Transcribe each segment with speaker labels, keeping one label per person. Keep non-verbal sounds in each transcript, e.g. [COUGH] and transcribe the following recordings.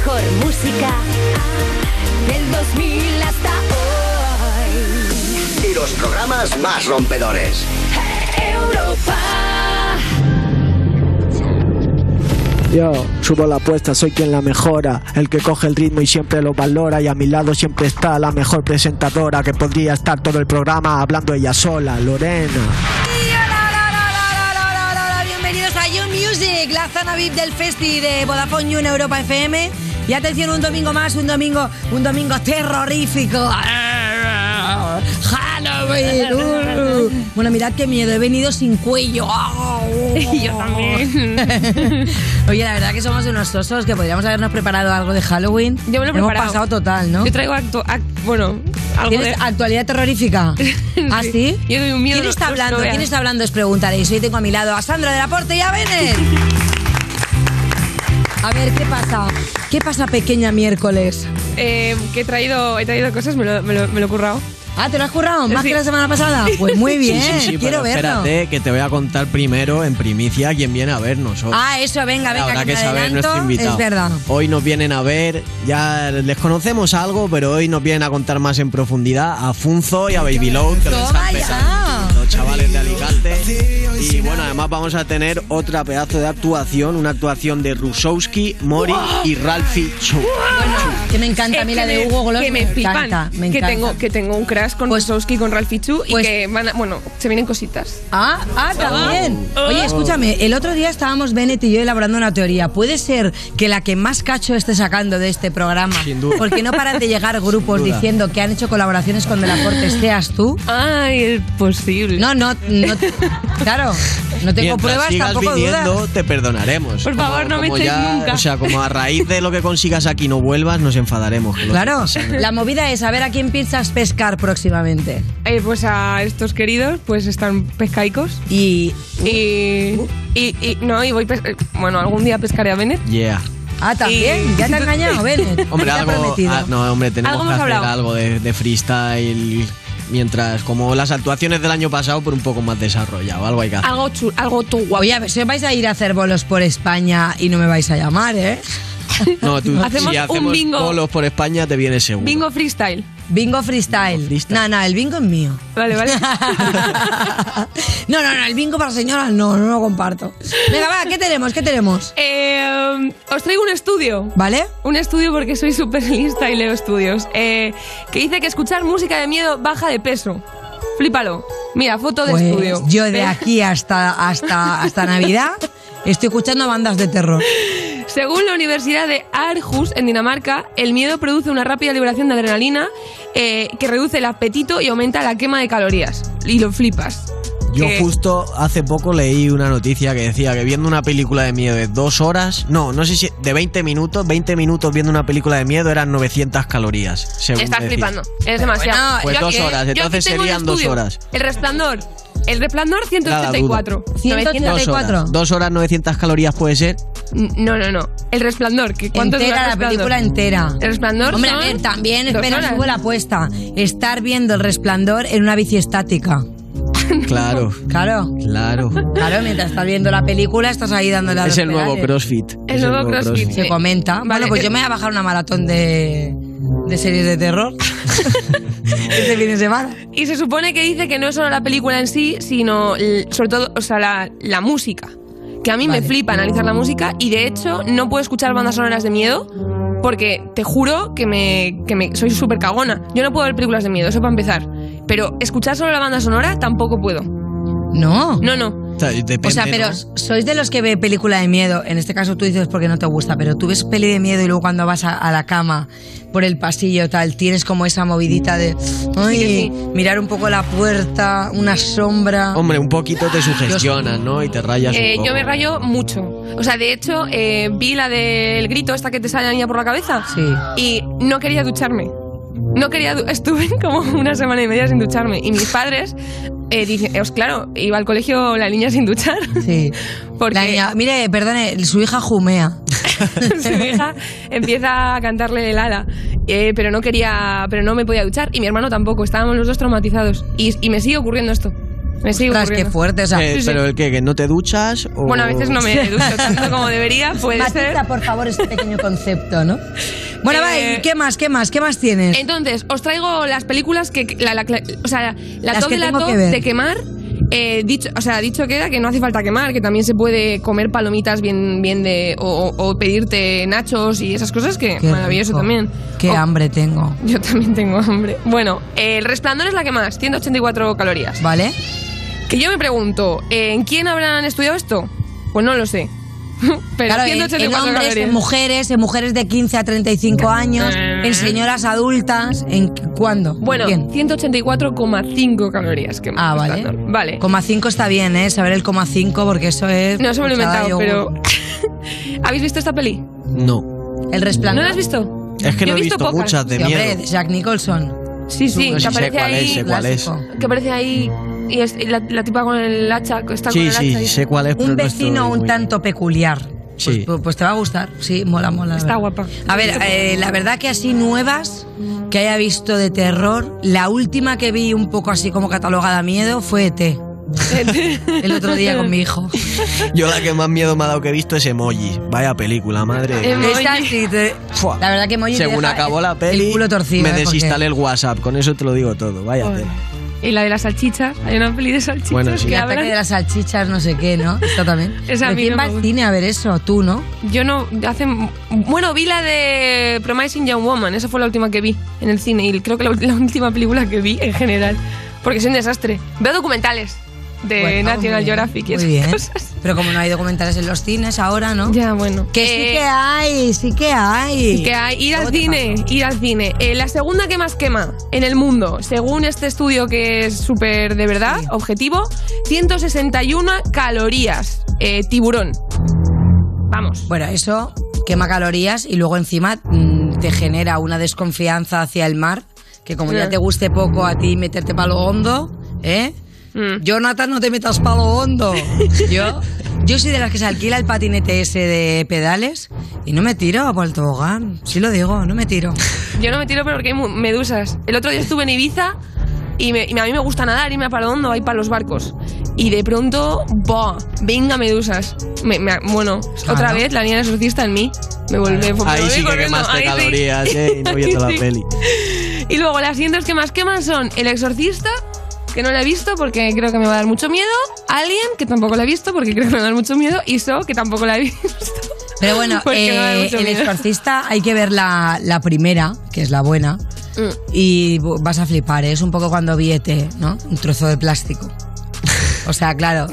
Speaker 1: mejor música del 2000 hasta hoy.
Speaker 2: Y los programas más rompedores.
Speaker 1: Europa.
Speaker 3: Yo subo la apuesta, soy quien la mejora, el que coge el ritmo y siempre lo valora y a mi lado siempre está la mejor presentadora que podría estar todo el programa hablando ella sola, Lorena.
Speaker 4: Y hola, hola, hola, Bienvenidos a You Music, la zona VIP del Festi de Vodafone You en Europa FM. Y atención, un domingo más, un domingo, un domingo terrorífico. Halloween. [LAUGHS] uh. Bueno, mirad qué miedo, he venido sin cuello. [LAUGHS]
Speaker 5: Yo también. [LAUGHS]
Speaker 4: Oye, la verdad que somos unos osos que podríamos habernos preparado algo de Halloween.
Speaker 5: Yo me lo he
Speaker 4: Hemos pasado total, ¿no?
Speaker 5: Yo traigo act- bueno, algo
Speaker 4: ¿Tienes
Speaker 5: de...
Speaker 4: actualidad terrorífica? ¿Ah, sí?
Speaker 5: Yo doy un miedo.
Speaker 4: ¿Quién está
Speaker 5: no
Speaker 4: hablando? ¿Quién está hablando? Os preguntaréis. Hoy tengo a mi lado a Sandra de la Porte y a Bennett. A ver, ¿qué pasa? ¿Qué pasa pequeña miércoles?
Speaker 5: Eh, que he traído, he traído cosas, me lo, me lo, me lo he currado.
Speaker 4: Ah, ¿te lo has currado? ¿Más
Speaker 5: Sí.
Speaker 4: que la semana pasada? [LAUGHS] Pues muy bien,
Speaker 6: Sí, sí, sí,
Speaker 4: quiero
Speaker 6: pero
Speaker 4: verlo.
Speaker 6: espérate que te voy a contar primero en primicia quién viene a vernos hoy.
Speaker 4: Ah, eso, venga, venga,
Speaker 6: Habrá
Speaker 4: que,
Speaker 6: que saber nuestro invitado.
Speaker 4: Es verdad.
Speaker 6: Hoy nos vienen a ver, ya les conocemos algo, pero hoy nos vienen a contar más en profundidad a Funzo y a Baby Load, que están
Speaker 4: ya.
Speaker 6: petando, los chavales de Alicante. Y bueno, además vamos a tener otra pedazo de actuación, una actuación de Rusowski, Mori y Ralphie Chu.
Speaker 4: Que me encanta a mí la
Speaker 5: que
Speaker 4: de
Speaker 5: me-
Speaker 4: Hugo Gloss.
Speaker 5: Que me, flipan.
Speaker 4: encanta, me
Speaker 5: que,
Speaker 4: encanta.
Speaker 5: tengo, que tengo un crash con
Speaker 4: Pues-
Speaker 5: Wazowski, con Ralph Fichu y
Speaker 4: pues-
Speaker 5: que van a, bueno, se vienen cositas.
Speaker 4: Ah, ah, también. Oye, escúchame, el otro día estábamos Bennett y yo elaborando una teoría. ¿Puede ser que la que más cacho esté sacando de este programa,
Speaker 6: Sin duda.
Speaker 4: porque no paran de llegar grupos diciendo que han hecho colaboraciones con De la Corte, seas tú?
Speaker 5: Ay, es posible.
Speaker 4: No, no, no. [LAUGHS] Claro, no tengo
Speaker 6: Mientras
Speaker 4: pruebas,
Speaker 6: sigas
Speaker 4: tampoco
Speaker 6: viniendo,
Speaker 4: dudas.
Speaker 6: te perdonaremos.
Speaker 5: Por favor, no me
Speaker 6: como ya-
Speaker 5: nunca.
Speaker 6: O sea, como a raíz de lo que consigas aquí no vuelvas, nos enfadaremos.
Speaker 4: Claro, la movida es saber a quién piensas pescar próximamente.
Speaker 5: Eh, pues a estos queridos, pues están pescaicos.
Speaker 4: Y.
Speaker 5: Y,
Speaker 4: Uh.
Speaker 5: y, y- no, y voy bueno, algún día pescaré a Bennett.
Speaker 6: Yeah.
Speaker 4: Ah, también,
Speaker 5: Y-
Speaker 4: ya te ha engañado, Bennett.
Speaker 6: Hombre,
Speaker 4: te ha
Speaker 6: algo.
Speaker 4: prometido.
Speaker 6: ah, no, hombre, tenemos
Speaker 5: Algo
Speaker 6: que hacer algo de, de freestyle. Mientras, como las actuaciones del año pasado, pero un poco más desarrollado. Algo hay que hacer.
Speaker 5: Algo chulo, algo tu guapo.
Speaker 4: Oye, a ver si vais a ir a hacer bolos por España y no me vais a llamar, ¿eh? [LAUGHS]
Speaker 6: No, tú,
Speaker 5: Hacemos
Speaker 6: si
Speaker 5: un
Speaker 6: hacemos
Speaker 5: bingo.
Speaker 6: bolos por España, te viene seguro.
Speaker 5: Bingo freestyle.
Speaker 4: Bingo freestyle.
Speaker 6: Bingo freestyle.
Speaker 4: No, no, el bingo es mío.
Speaker 5: Vale, vale. [LAUGHS]
Speaker 4: no, no, no, el bingo para señoras no, no lo comparto. Venga, va, ¿qué tenemos? ¿Qué tenemos? [LAUGHS]
Speaker 5: Eh, os traigo un estudio.
Speaker 4: ¿Vale?
Speaker 5: Un estudio porque soy súper lista y leo estudios. eh, que dice que escuchar música de miedo baja de peso. Flípalo. Mira, foto de
Speaker 4: Pues
Speaker 5: estudio.
Speaker 4: yo de
Speaker 5: Ve-
Speaker 4: aquí hasta, hasta, hasta Navidad estoy escuchando bandas de terror.
Speaker 5: Según la Universidad de Aarhus, en Dinamarca, el miedo produce una rápida liberación de adrenalina eh, que reduce el apetito y aumenta la quema de calorías. Y lo flipas.
Speaker 6: Yo
Speaker 5: Que-
Speaker 6: justo hace poco leí una noticia que decía que viendo una película de miedo de dos horas, no, no sé si de 20 minutos, 20 minutos viendo una película de miedo eran 900 calorías. según
Speaker 5: Estás
Speaker 6: decía.
Speaker 5: flipando. Es demasiado.
Speaker 4: bueno,
Speaker 6: Pues
Speaker 5: Yo
Speaker 6: dos
Speaker 5: aquí-
Speaker 6: horas, entonces serían dos horas.
Speaker 5: El resplandor. El resplandor 184.
Speaker 4: 184.
Speaker 6: Dos horas, dos horas 900 calorías puede ser.
Speaker 5: No, no, no. El resplandor. ¿que ¿Cuánto dura
Speaker 4: Entera,
Speaker 5: el
Speaker 4: la película entera.
Speaker 5: El resplandor.
Speaker 4: Hombre, a ver, también, espera, subo la apuesta. Estar viendo el resplandor en una bici estática. [LAUGHS]
Speaker 6: Claro,
Speaker 4: Claro.
Speaker 6: claro.
Speaker 4: Claro, mientras estás viendo la película, estás ahí dándole a
Speaker 6: Es
Speaker 4: los
Speaker 6: el nuevo. CrossFit.
Speaker 5: El
Speaker 6: Es
Speaker 5: nuevo CrossFit.
Speaker 4: Se comenta.
Speaker 5: Vale,
Speaker 4: bueno, pues
Speaker 5: eh,
Speaker 4: yo me voy a bajar una maratón de, de series de terror. [LAUGHS] este fin de semana.
Speaker 5: Y se supone que dice que no es solo la película en sí, sino sobre todo, o sea, la, la música. Que a mí
Speaker 4: Vale.
Speaker 5: me flipa analizar la música y de hecho no puedo escuchar bandas sonoras de miedo porque te juro que me, que me soy súper cagona. Yo no puedo ver películas de miedo, eso para empezar. Pero escuchar solo la banda sonora tampoco puedo.
Speaker 4: No.
Speaker 5: No, no.
Speaker 6: O sea, depende,
Speaker 4: O sea, pero
Speaker 6: ¿no?
Speaker 4: sois de los que ve película de miedo. En este caso tú dices porque no te gusta, pero tú ves peli de miedo y luego cuando vas a, a la cama por el pasillo tal, tienes como esa movidita de ay,
Speaker 5: Sí, sí.
Speaker 4: mirar un poco la puerta, una sombra.
Speaker 6: Hombre, un poquito te sugestionas, ¿no? Y te rayas un
Speaker 5: Eh,
Speaker 6: poco.
Speaker 5: yo me rayo mucho. O sea, de hecho, eh, vi la del grito esta que te sale a la niña por la cabeza.
Speaker 4: Sí.
Speaker 5: Y no quería ducharme. No quería, estuve [LAUGHS] como una semana y media sin ducharme. Y mis padres, eh, dicen, pues claro, iba al colegio la niña sin duchar.
Speaker 4: Sí. [LAUGHS]
Speaker 5: Porque
Speaker 4: La niña- mire, perdone, su hija jumea. [LAUGHS]
Speaker 5: su hija empieza a cantarle el ala. Eh, pero no quería, pero no me podía duchar. Y mi hermano tampoco, estábamos los dos traumatizados. Y, y me sigue ocurriendo esto. Me sigue
Speaker 4: Ostras, qué fuerte. O sea,
Speaker 6: Eh,
Speaker 5: sí.
Speaker 6: ¿Pero el qué? ¿Que no te duchas? O...
Speaker 5: Bueno, a veces no me [LAUGHS] ducho tanto como debería, puede ser.
Speaker 4: Matiza, por favor, este pequeño concepto, ¿no? Bueno,
Speaker 5: Eh,
Speaker 4: va, ¿y ¿qué más? ¿Qué más? ¿Qué más tienes?
Speaker 5: Entonces, os traigo las películas que. La, la- o sea, la
Speaker 4: Las
Speaker 5: top
Speaker 4: que
Speaker 5: de la
Speaker 4: tengo
Speaker 5: top
Speaker 4: que ver.
Speaker 5: de quemar. eh, dicho, o sea, dicho queda que no hace falta quemar, que también se puede comer palomitas bien, bien de. O, o pedirte nachos y esas cosas, que
Speaker 4: Qué
Speaker 5: maravilloso
Speaker 4: rico.
Speaker 5: también.
Speaker 4: Qué
Speaker 5: O-
Speaker 4: hambre tengo.
Speaker 5: Yo también tengo hambre. Bueno, eh, el resplandor es la que más, 184 calorías.
Speaker 4: ¿Vale?
Speaker 5: Que yo me pregunto, eh, ¿en quién habrán estudiado esto? Pues no lo sé. [LAUGHS] Pero
Speaker 4: Claro, en, en
Speaker 5: 184
Speaker 4: hombres, en mujeres, en mujeres de 15 a 35 años, en señoras adultas, ¿en cuándo?
Speaker 5: Bueno,
Speaker 4: ¿Quién?
Speaker 5: 184,5 calorías. Que
Speaker 4: Ah, vale.
Speaker 5: Vale.
Speaker 4: Coma 5 está bien, ¿eh? Saber el coma 5 porque eso es...
Speaker 5: No se me lo he inventado, pero. [LAUGHS] ¿Habéis visto esta peli?
Speaker 6: No.
Speaker 4: El
Speaker 5: ¿No
Speaker 4: resplandor.
Speaker 5: la has visto?
Speaker 6: Es que
Speaker 5: Yo
Speaker 6: no he
Speaker 5: he visto
Speaker 6: visto muchas de
Speaker 4: Sí,
Speaker 6: miedo.
Speaker 4: Jack Nicholson.
Speaker 5: Sí, sí,
Speaker 6: No
Speaker 5: que
Speaker 6: si
Speaker 5: aparece
Speaker 6: cuál es,
Speaker 5: ahí.
Speaker 6: es.
Speaker 4: clásico.
Speaker 5: Que aparece ahí. Y, es, y la, la tipa con el hacha. que Está con
Speaker 6: Sí,
Speaker 5: el hacha
Speaker 6: sí,
Speaker 5: y-
Speaker 6: sé cuál es.
Speaker 4: Un
Speaker 6: no
Speaker 4: vecino un tanto peculiar.
Speaker 6: Sí.
Speaker 4: Pues, pues te va a gustar, sí, mola, mola. la
Speaker 5: Está guapa.
Speaker 4: A ver, eh, la verdad que así nuevas que haya visto de terror, la última que vi un poco así como catalogada miedo fue ET. [LAUGHS] El otro día con mi hijo.
Speaker 6: Yo la que más miedo me ha dado que he visto es Emoji. Vaya película, madre.
Speaker 5: Emoji.
Speaker 4: Esta sí te- la verdad que Emoji
Speaker 6: Según acabó la
Speaker 4: el-
Speaker 6: peli,
Speaker 4: el culo torcido,
Speaker 6: me
Speaker 4: ¿eh? Porque-
Speaker 6: desinstalé el WhatsApp. Con eso te lo digo todo. Vaya tela.
Speaker 5: Y la de las salchichas. Hay una peli de salchichas
Speaker 6: Bueno, sí.
Speaker 5: que
Speaker 4: El ataque de las salchichas, no sé qué, ¿no? Esto también. [LAUGHS]
Speaker 5: Esa a
Speaker 4: ¿Pero
Speaker 5: mí
Speaker 4: ¿Quién
Speaker 5: no
Speaker 4: va al cine a ver eso? Tú, ¿no?
Speaker 5: Yo no. Hace. Bueno, vi la de Promising Young Woman. Esa fue la última que vi en el cine. Y creo que la, [LAUGHS] la última película que vi en general. Porque soy un desastre. Veo documentales de
Speaker 4: Bueno,
Speaker 5: National
Speaker 4: muy
Speaker 5: Geographic y
Speaker 4: Muy
Speaker 5: esas
Speaker 4: bien.
Speaker 5: cosas.
Speaker 4: Pero como no hay documentales en los cines ahora, ¿no?
Speaker 5: Ya, bueno.
Speaker 4: Que sí
Speaker 5: Eh,
Speaker 4: que hay, sí que hay.
Speaker 5: Que hay, ir
Speaker 4: ¿Cómo
Speaker 5: al cine,
Speaker 4: pasa?
Speaker 5: ir al cine. Eh, la segunda que más quema en el mundo, según este estudio que es súper de verdad,
Speaker 4: Sí.
Speaker 5: objetivo, 161 calorías. Eh, tiburón. Vamos.
Speaker 4: Bueno, eso quema calorías y luego encima mm, te genera una desconfianza hacia el mar, que como ya te guste poco a ti meterte palo hondo, ¿eh?
Speaker 5: Mm.
Speaker 4: Jonathan, no te metas palo hondo. [LAUGHS] Yo, yo soy de las que se alquila el patinete ese de pedales y no me tiro por el tobogán. Sí lo digo, no me tiro. [LAUGHS]
Speaker 5: Yo no me tiro pero porque hay medusas. El otro día estuve en Ibiza y, me- y a mí me gusta nadar, irme a palo hondo, ahí para los barcos. Y de pronto, ¡buah! Venga, medusas. Me- me- bueno,
Speaker 4: Claro.
Speaker 5: otra vez la niña del exorcista en mí. Me volví, me
Speaker 6: Ahí sí que quemaste
Speaker 5: ahí sí.
Speaker 6: calorías, ¿eh? Y no viendo [LAUGHS]
Speaker 5: Ahí
Speaker 6: la
Speaker 5: sí.
Speaker 6: peli.
Speaker 5: Y luego las siguientes que más queman son El Exorcista, que no la he visto porque creo que me va a dar mucho miedo. Alien, que tampoco la he visto porque creo que me va a dar mucho miedo. Y So, que tampoco la he [LAUGHS] visto.
Speaker 4: Pero bueno, [LAUGHS] eh, el exorcista hay que ver la, la primera, que es la buena,
Speaker 5: Mm.
Speaker 4: y vas a flipar. ¿eh? Es un poco cuando vi ET, ¿no? Un trozo de plástico. O sea, claro,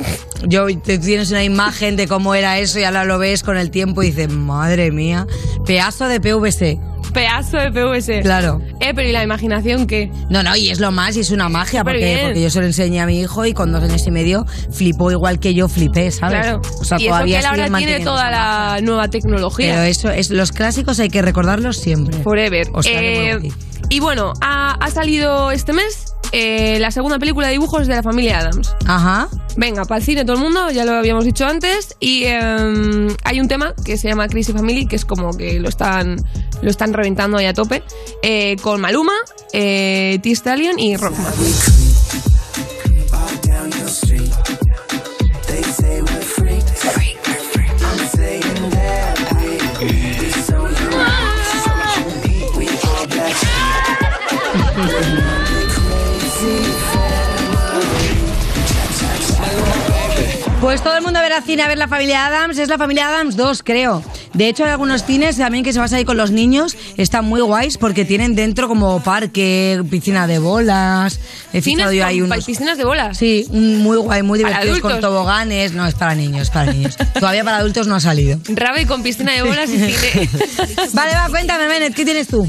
Speaker 4: yo te tienes una imagen de cómo era eso y ahora lo ves con el tiempo y dices, madre mía, pedazo de PVC.
Speaker 5: Pedazo de PVC.
Speaker 4: Claro.
Speaker 5: Eh, pero ¿y la imaginación qué?
Speaker 4: No, no, y es lo más, y es una magia, porque, yo se lo enseñé a mi hijo y con dos años y medio flipó igual que yo flipé, ¿sabes?
Speaker 5: Claro.
Speaker 4: O sea,
Speaker 5: y eso
Speaker 4: todavía
Speaker 5: que él ahora tiene toda la nueva tecnología.
Speaker 4: Pero eso es, los clásicos hay que recordarlos siempre.
Speaker 5: Forever.
Speaker 4: O sea,
Speaker 5: Eh, y bueno, ha, ha salido este mes eh, la segunda película de dibujos de la familia Adams.
Speaker 4: Ajá.
Speaker 5: Venga, para el cine todo el mundo, ya lo habíamos dicho antes. Y em, hay un tema que se llama Crazy Family, que es como que lo están, lo están reventando ahí a tope. eh, con Maluma, eh, T. Stallion y Rockman.
Speaker 4: Pues todo el mundo a ver al cine a ver la familia Adams. Es la familia Adams 2, creo. De hecho, hay algunos cines también que se vas ahí con los niños. Están muy guays porque tienen dentro como parque, piscina de bolas. He fijado yo ahí unos.
Speaker 5: piscinas de bolas.
Speaker 4: Sí, un muy guay, muy
Speaker 5: Para
Speaker 4: divertidos con
Speaker 5: adultos.
Speaker 4: toboganes. No, es para niños, para niños. Todavía para adultos no ha salido.
Speaker 5: Rave con piscina de bolas y cine. [LAUGHS]
Speaker 4: Vale, va, cuéntame, Menet, ¿qué tienes tú?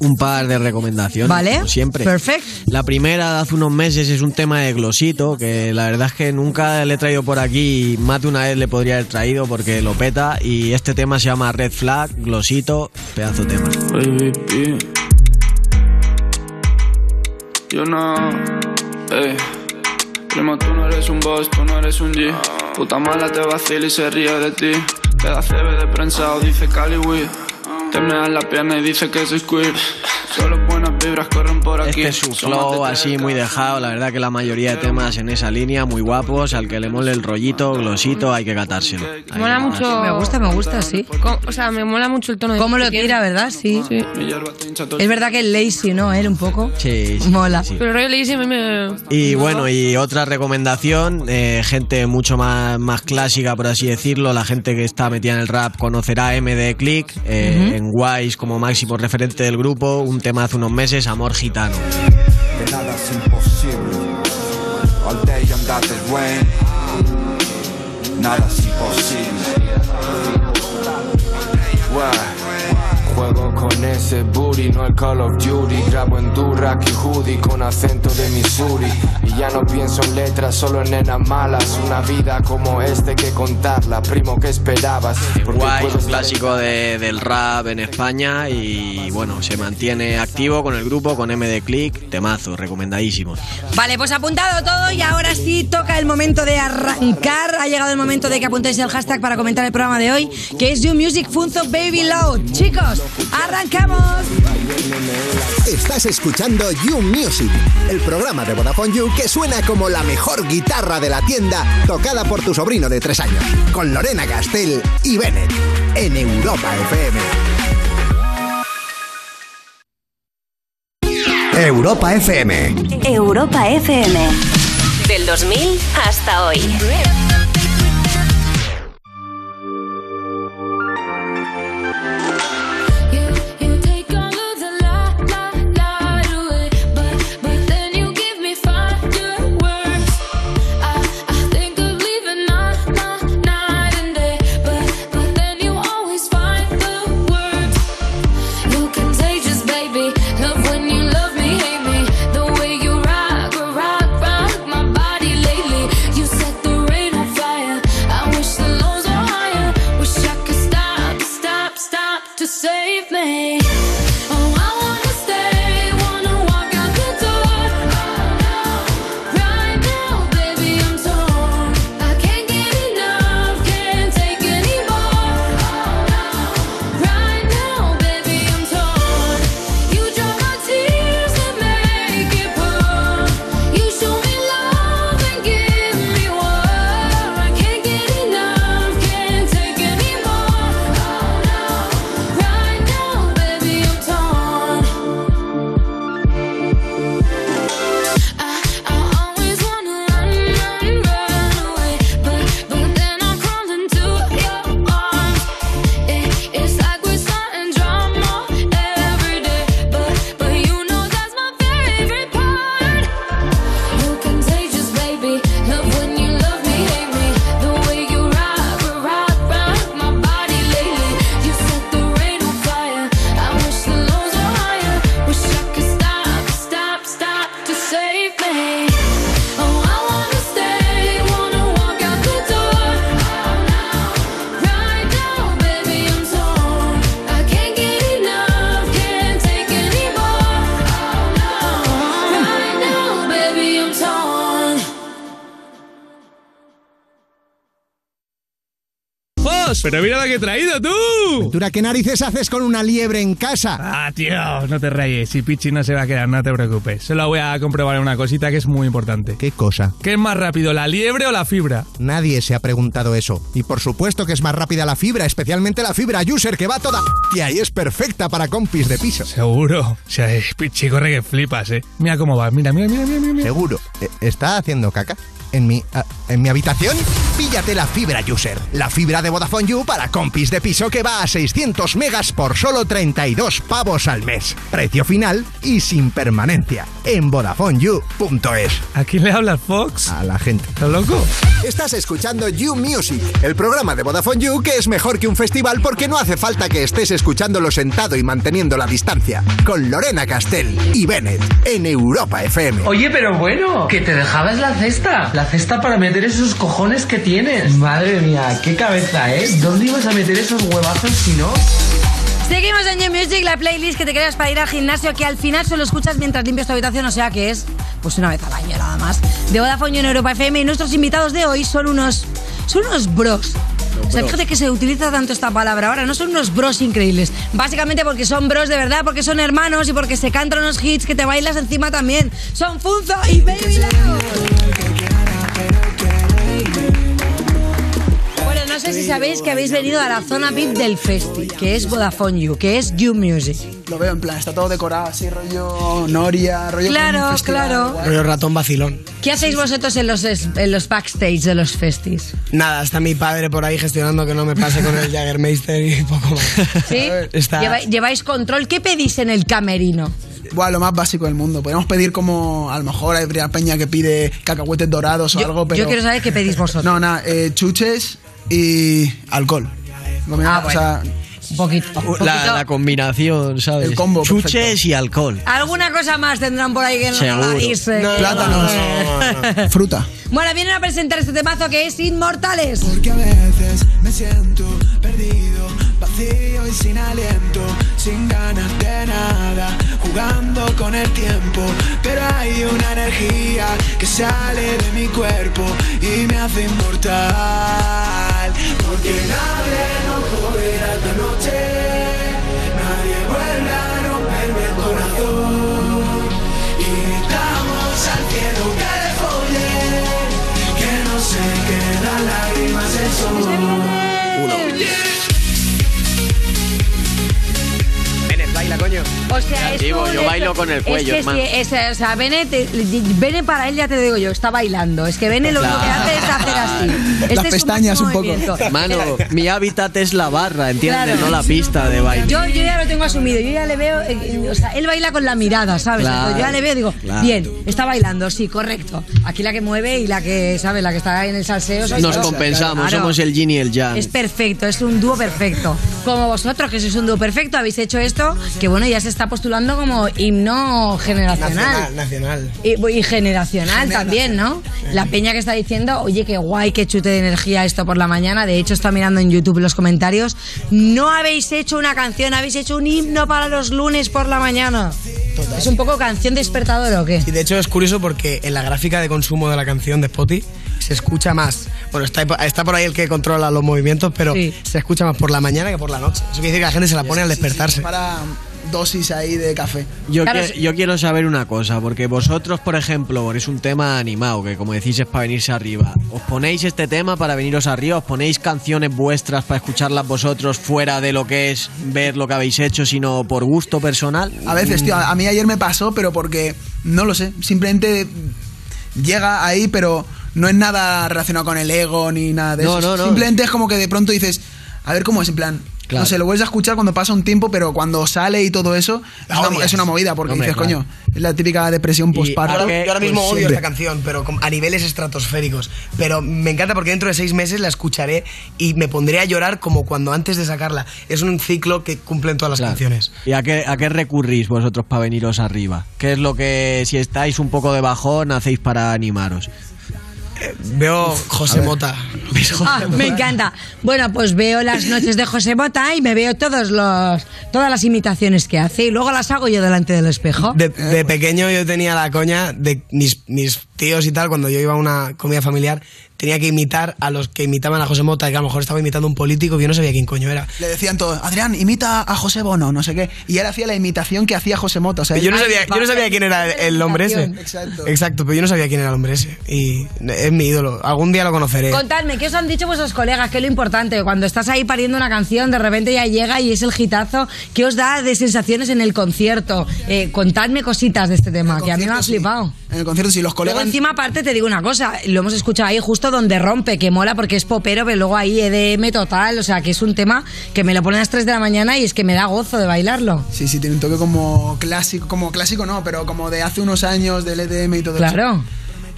Speaker 6: Un par de recomendaciones,
Speaker 4: Vale,
Speaker 6: como siempre.
Speaker 4: perfecto.
Speaker 6: La primera de hace unos meses es un tema de glosito, que la verdad es que nunca le he traído por aquí, y más de una vez le podría haber traído porque lo peta. Y este tema se llama Red Flag, glosito, pedazo de tema.
Speaker 7: Baby. Yo no, ey. Primo, tú no eres un boss, tú no eres un G. Puta mala te vacila y se ríe de ti. Te da CB de prensado, dice Cali Weed. Te me das la pierna y dice que soy queer. Solo buenas vibras corren por aquí.
Speaker 6: Este es su flow así muy dejado, la verdad que la mayoría de temas en esa línea muy guapos, al que le mole el rollito, glosito, hay que catárselo.
Speaker 5: Me mola mucho.
Speaker 4: Me gusta, me gusta, sí.
Speaker 5: O sea, me mola mucho el tono de.
Speaker 4: ¿Cómo lo tira, verdad? Sí.
Speaker 7: El
Speaker 4: Es verdad que es lazy, ¿no? Él un poco.
Speaker 6: Sí, sí,
Speaker 4: Mola.
Speaker 6: sí.
Speaker 5: Pero el rollo Lazy a mí me.
Speaker 6: Y bueno, y otra recomendación, eh, gente mucho más, más clásica, por así decirlo, la gente que está metida en el rap conocerá a MD Click, eh, en Wise como máximo referente del grupo, un tema hace unos meses, Amor Gitano.
Speaker 8: nada es imposible. Con ese booty, no el Call of Duty. Grabo en Durac y hoodie con acento de Missouri. Y ya no pienso en letras, solo en nenas malas. Una vida como este que contarla, primo, que esperabas? Puedo
Speaker 6: un clásico de- del rap en España y bueno, se mantiene activo con el grupo, con MD Click, temazo, recomendadísimos.
Speaker 4: Vale, pues apuntado todo y ahora sí toca el momento de arrancar. Ha llegado el momento de que apuntéis el hashtag para comentar el programa de hoy, que es You Music Funzo Baby Load. Chicos, arrancamos.
Speaker 2: Estás escuchando You Music, el programa de Vodafone You que suena como la mejor guitarra de la tienda tocada por tu sobrino de tres años, con Lorena Castell y Bennett, en Europa FM. Europa FM.
Speaker 1: Europa FM. Del 2000 hasta hoy.
Speaker 9: Pero mira lo que he traído tú.
Speaker 2: ¿Dura qué narices haces con una liebre en casa?
Speaker 9: Ah, tío, no te rayes. Si Pichi no se va a quedar, no te preocupes. Solo voy a comprobar una cosita que es muy importante.
Speaker 2: ¿Qué cosa?
Speaker 9: ¿Qué es más rápido, la liebre o la fibra?
Speaker 2: Nadie se ha preguntado eso. Y por supuesto que es más rápida la fibra, especialmente la fibra user que va toda y ahí es perfecta para compis de piso.
Speaker 9: Seguro. O sea, [LAUGHS] Pichi, corre que flipas, eh. Mira cómo va. Mira, mira, mira, mira, mira.
Speaker 2: Seguro. Eh, ¿Está haciendo caca? ¿En mi, ah, ¿En mi habitación? Píllate la fibra user. La fibra de Vodafone You para compis de piso que va a 600 megas por solo 32 pavos al mes. Precio final y sin permanencia. En VodafoneYou.es.
Speaker 9: ¿A quién le hablas, Fox?
Speaker 2: A la gente.
Speaker 9: ¿Estás loco?
Speaker 2: Estás escuchando You Music, el programa de Vodafone You que es mejor que un festival porque no hace falta que estés escuchándolo sentado y manteniendo la distancia. Con Lorena Castell y Bennett en Europa FM.
Speaker 10: Oye, pero bueno, que te dejabas la cesta. La cesta para meter esos cojones que tienes. Madre mía, qué cabeza, ¿eh? ¿Dónde ibas a meter esos huevazos si no?
Speaker 4: Seguimos en New Music, la playlist que te creas para ir al gimnasio, que al final solo escuchas mientras limpias tu habitación, o sea que es pues una vez al año nada más. De Vodafone You en Europa FM y nuestros invitados de hoy son unos son unos bros. O sea,
Speaker 6: bro.
Speaker 4: fíjate que se utiliza tanto esta palabra ahora. No son unos bros increíbles. Básicamente porque son bros de verdad, porque son hermanos y porque se cantan unos hits que te bailas encima también. Son Funzo y Baby Bueno, si sabéis que habéis venido a la zona VIP del Festi, que es Vodafone You, que es You Music.
Speaker 11: Lo veo en plan, está todo decorado así, rollo Noria, rollo.
Speaker 4: Claro,
Speaker 11: festival,
Speaker 4: claro.
Speaker 11: guay.
Speaker 12: Rollo ratón vacilón.
Speaker 4: ¿Qué hacéis vosotros en los, en los backstage de los festis?
Speaker 12: Nada, está mi padre por ahí gestionando que no me pase con el [LAUGHS] Jaggermeister y poco más.
Speaker 4: ¿Sí?
Speaker 12: Está-
Speaker 4: Lleva- ¿Lleváis control? ¿Qué pedís en el camerino?
Speaker 11: Buah, lo más básico del mundo. Podemos pedir como, a lo mejor hay peña que pide cacahuetes dorados o
Speaker 4: Yo-
Speaker 11: algo, pero...
Speaker 4: yo quiero saber qué pedís [LAUGHS] vosotros.
Speaker 11: No, nada, eh, chuches y alcohol. Combinado,
Speaker 4: Ah, bueno.
Speaker 11: o sea,
Speaker 4: Un poquito. un
Speaker 6: La,
Speaker 4: poquito.
Speaker 6: la combinación, ¿sabes?
Speaker 11: El combo,
Speaker 6: Chuches
Speaker 11: perfecto.
Speaker 6: y alcohol.
Speaker 4: Alguna cosa más tendrán por ahí que no
Speaker 6: Seguro.
Speaker 4: la dice.
Speaker 6: No,
Speaker 11: plátanos, [LAUGHS] fruta.
Speaker 4: Bueno, vienen a presentar este temazo que es Inmortales.
Speaker 13: Porque a veces me siento perdido, vacío y sin aliento, sin ganas de nada, jugando con el tiempo. Pero hay una energía que sale de mi cuerpo y me hace inmortal. Porque nadie nos joderá esta noche, nadie vuelve a romperme el corazón. Y gritamos al cielo que le folle, que no se quedan lágrimas el sol.
Speaker 6: Baila, coño.
Speaker 4: O sea, es
Speaker 6: Digo,
Speaker 4: un-
Speaker 6: yo bailo con el
Speaker 4: es
Speaker 6: cuello,
Speaker 4: que
Speaker 6: hermano.
Speaker 4: sí, es- o sea, Bene, te- Bene para él ya te digo yo, está bailando. Es que Bene lo único que hace es hacer así. Este es su
Speaker 11: pestañas
Speaker 4: máximo
Speaker 11: un poco.
Speaker 4: movimiento.
Speaker 6: Mano, mi hábitat es la barra, ¿entiendes?
Speaker 4: Claro.
Speaker 6: No la pista de baile.
Speaker 4: Yo, yo ya lo tengo asumido, yo ya le veo, eh, eh, o sea, él baila con la mirada, ¿sabes?
Speaker 6: Claro,
Speaker 4: Entonces yo ya le veo, digo,
Speaker 6: claro.
Speaker 4: bien, está bailando, sí, correcto. Aquí la que mueve y la que, ¿sabes? La que está en el salseo soy
Speaker 6: Nos
Speaker 4: yo.
Speaker 6: compensamos,
Speaker 4: Claro.
Speaker 6: somos el yin y el yang.
Speaker 4: Es perfecto, es un dúo perfecto. Como vosotros, que sois un dúo perfecto, habéis hecho esto, que bueno, ya se está postulando como himno generacional.
Speaker 12: Nacional, nacional.
Speaker 4: Y, y generacional también, ¿no? La peña que está diciendo, oye, qué guay, qué chute de energía esto por la mañana. De hecho, está mirando en YouTube los comentarios. No habéis hecho una canción, habéis hecho un himno para los lunes por la mañana. ¿Es un poco canción despertadora o qué?
Speaker 12: Y de hecho es curioso porque en la gráfica de consumo de la canción de Spotify se escucha más. Bueno, está, está por ahí el que controla los movimientos, pero se escucha más por la mañana que por la noche. Eso quiere decir que la gente se la pone al despertarse.
Speaker 11: Para dosis ahí de café.
Speaker 6: Yo, que- yo quiero saber una cosa, porque vosotros, por ejemplo, es un tema animado, que como decís es para venirse arriba. ¿Os ponéis este tema para veniros arriba? ¿Os ponéis canciones vuestras para escucharlas vosotros fuera de lo que es ver lo que habéis hecho, sino por gusto personal?
Speaker 11: A veces, tío, a a mí ayer me pasó, pero porque, no lo sé, simplemente llega ahí, pero no es nada relacionado con el ego ni nada de
Speaker 6: No,
Speaker 11: eso.
Speaker 6: no, no.
Speaker 11: Simplemente es como que de pronto dices, a ver cómo es, en plan...
Speaker 6: Claro.
Speaker 11: No sé, lo vuelves a escuchar cuando pasa un tiempo, pero cuando sale y todo eso, es una,
Speaker 12: odias.
Speaker 11: es una movida, porque
Speaker 12: Hombre,
Speaker 11: dices,
Speaker 12: claro.
Speaker 11: coño, es la típica depresión postparto.
Speaker 12: Ahora- yo ahora mismo
Speaker 11: Pues
Speaker 12: odio
Speaker 11: siempre.
Speaker 12: esta canción, pero con- a niveles estratosféricos. Pero me encanta porque dentro de seis meses la escucharé y me pondré a llorar como cuando antes de sacarla. Es un ciclo que cumplen todas las
Speaker 6: Claro.
Speaker 12: canciones.
Speaker 6: ¿Y a qué, a qué recurrís vosotros para veniros arriba? ¿Qué es lo que, si estáis un poco de bajón, hacéis para animaros?
Speaker 12: Veo José Mota. [LAUGHS]
Speaker 4: Ah, me encanta. Bueno, pues veo las noches de José Mota y me veo todos los, todas las imitaciones que hace y luego las hago yo delante del espejo.
Speaker 12: De, de pequeño yo tenía la coña de mis, mis tíos y tal, cuando yo iba a una comida familiar, tenía que imitar a los que imitaban a José Mota, que a lo mejor estaba imitando a un político que yo no sabía quién coño era.
Speaker 11: Le decían todos, Adrián, imita a José Bono, no sé qué. Y él hacía la imitación que hacía José Mota. O sea,
Speaker 12: yo, no sabía, yo no sabía quién era el, hombre ese.
Speaker 11: Exacto.
Speaker 12: Exacto, pero yo no sabía quién era el hombre ese. Y es mi ídolo. Algún día lo conoceré.
Speaker 4: Contadme, ¿qué os han dicho vuestros colegas? ¿Qué es lo importante? Cuando estás ahí pariendo una canción, de repente ya llega y es el hitazo. ¿Qué os da de sensaciones en el concierto? Eh, contadme cositas de este tema, que a mí me ha flipado.
Speaker 11: En el concierto, si los
Speaker 4: Luego
Speaker 11: colegas...
Speaker 4: encima aparte te digo una cosa, lo hemos escuchado ahí justo donde rompe, que mola porque es popero, pero luego ahí EDM total, o sea que es un tema que me lo ponen a las 3 de la mañana y es que me da gozo de bailarlo.
Speaker 11: Sí, sí, tiene un toque como clásico, como clásico no, pero como de hace unos años del EDM y todo eso.
Speaker 4: Claro.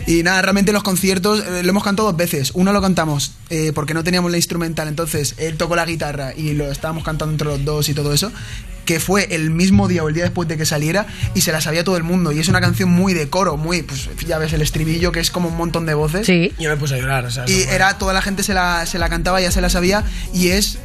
Speaker 11: Y nada, realmente los conciertos eh, lo hemos cantado dos veces. Uno lo cantamos eh, porque no teníamos la instrumental, entonces él tocó la guitarra y lo estábamos cantando entre los dos y todo eso. Que fue el mismo día o el día después de que saliera y se la sabía todo el mundo. Y es una canción muy de coro, muy, pues ya ves el estribillo que es como un montón de voces.
Speaker 4: Sí.
Speaker 12: Yo me puse a llorar, o sea.
Speaker 11: Y
Speaker 12: fue-
Speaker 11: era, toda la gente se la, se la cantaba, ya se la sabía. Y es,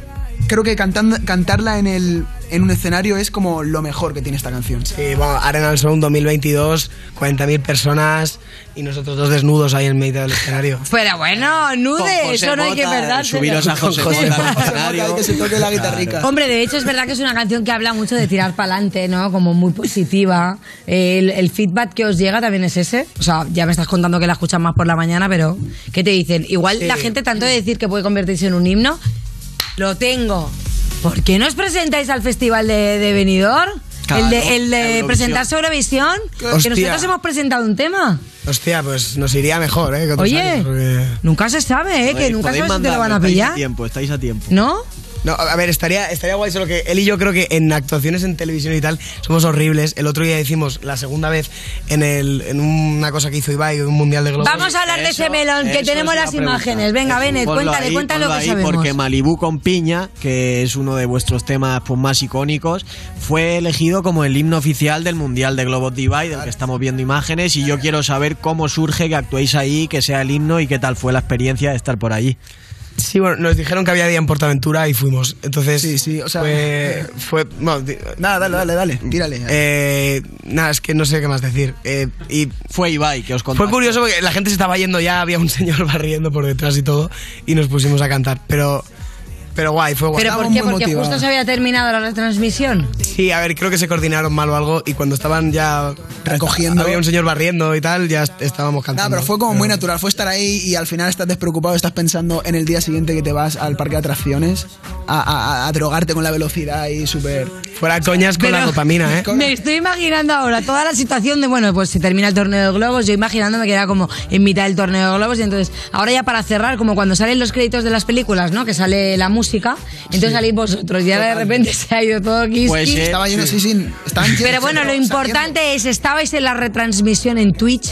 Speaker 11: creo que cantando, cantarla en el, en un escenario es como lo mejor que tiene esta canción.
Speaker 12: Sí, bueno, Arenal Sound 2022, 40.000 personas y nosotros dos desnudos ahí en medio del escenario.
Speaker 4: Pero bueno, nude, eso no hay que verdad.
Speaker 6: Subiros a José Mota al escenario.
Speaker 11: que se toque la guitarrica.
Speaker 4: Hombre, de hecho es verdad que es una canción que habla mucho de tirar para adelante, ¿no? Como muy positiva. El, el feedback que os llega también es ese. O sea, ya me estás contando que la escuchas más por la mañana, pero ¿qué te dicen? Igual
Speaker 12: Sí.
Speaker 4: la gente tanto de decir que puede convertirse en un himno, lo tengo. ¿Por qué no os presentáis al festival de, de Benidorm?
Speaker 12: Claro,
Speaker 4: el de, el de
Speaker 12: Eurovisión.
Speaker 4: presentarse a Eurovisión, que nosotros hemos presentado un tema.
Speaker 12: Hostia, pues nos iría mejor, ¿eh? que
Speaker 4: Oye,
Speaker 12: años, porque-
Speaker 4: nunca se sabe, ¿eh? Que nunca sabes si te lo van a
Speaker 6: estáis
Speaker 4: pillar.
Speaker 6: a tiempo, estáis a tiempo.
Speaker 4: ¿No?
Speaker 12: No, a ver, estaría, estaría guay, solo que él y yo creo que en actuaciones en televisión y tal somos horribles. El otro día hicimos la segunda vez en, el, en una cosa que hizo Ibai, un mundial de globos.
Speaker 4: Vamos a hablar de ese melón, que tenemos las imágenes. Venga, Benet, cuéntale,
Speaker 6: ahí,
Speaker 4: cuéntale lo que
Speaker 6: ahí,
Speaker 4: sabemos.
Speaker 6: Porque Malibú con piña, que es uno de vuestros temas pues, más icónicos, fue elegido como el himno oficial del Mundial de Globos Divide, del que estamos viendo imágenes, y yo quiero saber cómo surge que actuéis ahí, que sea el himno y qué tal fue la experiencia de estar por allí.
Speaker 12: Sí, bueno, nos dijeron que había día en Portaventura y fuimos. Entonces,
Speaker 11: Sí, sí, o sea-
Speaker 12: fue, [LAUGHS]
Speaker 11: Nada, dale, dale, dale, tírale.
Speaker 12: Eh, nada, es que no sé qué más decir. Eh, y
Speaker 6: Fue Ibai que os contó.
Speaker 12: fue curioso porque la gente se estaba yendo ya, había un [LAUGHS] señor barriendo por detrás y todo, y nos pusimos a cantar. Pero, pero guay, fue guay.
Speaker 4: ¿Pero por qué? Porque justo se había terminado la retransmisión.
Speaker 12: Sí, a ver, creo que se coordinaron mal o algo y cuando estaban ya
Speaker 11: Recogiendo.
Speaker 12: había un señor barriendo y tal, ya est- estábamos cantando.
Speaker 11: Nada, pero fue como muy natural. Fue estar ahí y al final estás despreocupado, estás pensando en el día siguiente que te vas al parque de atracciones a, a- a drogarte con la velocidad y súper.
Speaker 12: Fuera coñas con la dopamina, ¿eh?
Speaker 4: Me estoy imaginando ahora toda la situación de, bueno, pues se termina el torneo de globos, yo imaginándome que era como en mitad del torneo de globos y entonces, ahora ya para cerrar, como cuando salen los créditos de las películas, ¿no? Que sale la música, entonces salís vosotros y ahora de repente se ha ido todo kiski.
Speaker 6: Pues sí,
Speaker 11: Estaba lleno, sí, sí.
Speaker 4: Pero bueno, lo importante es, ¿estabais en la retransmisión en Twitch?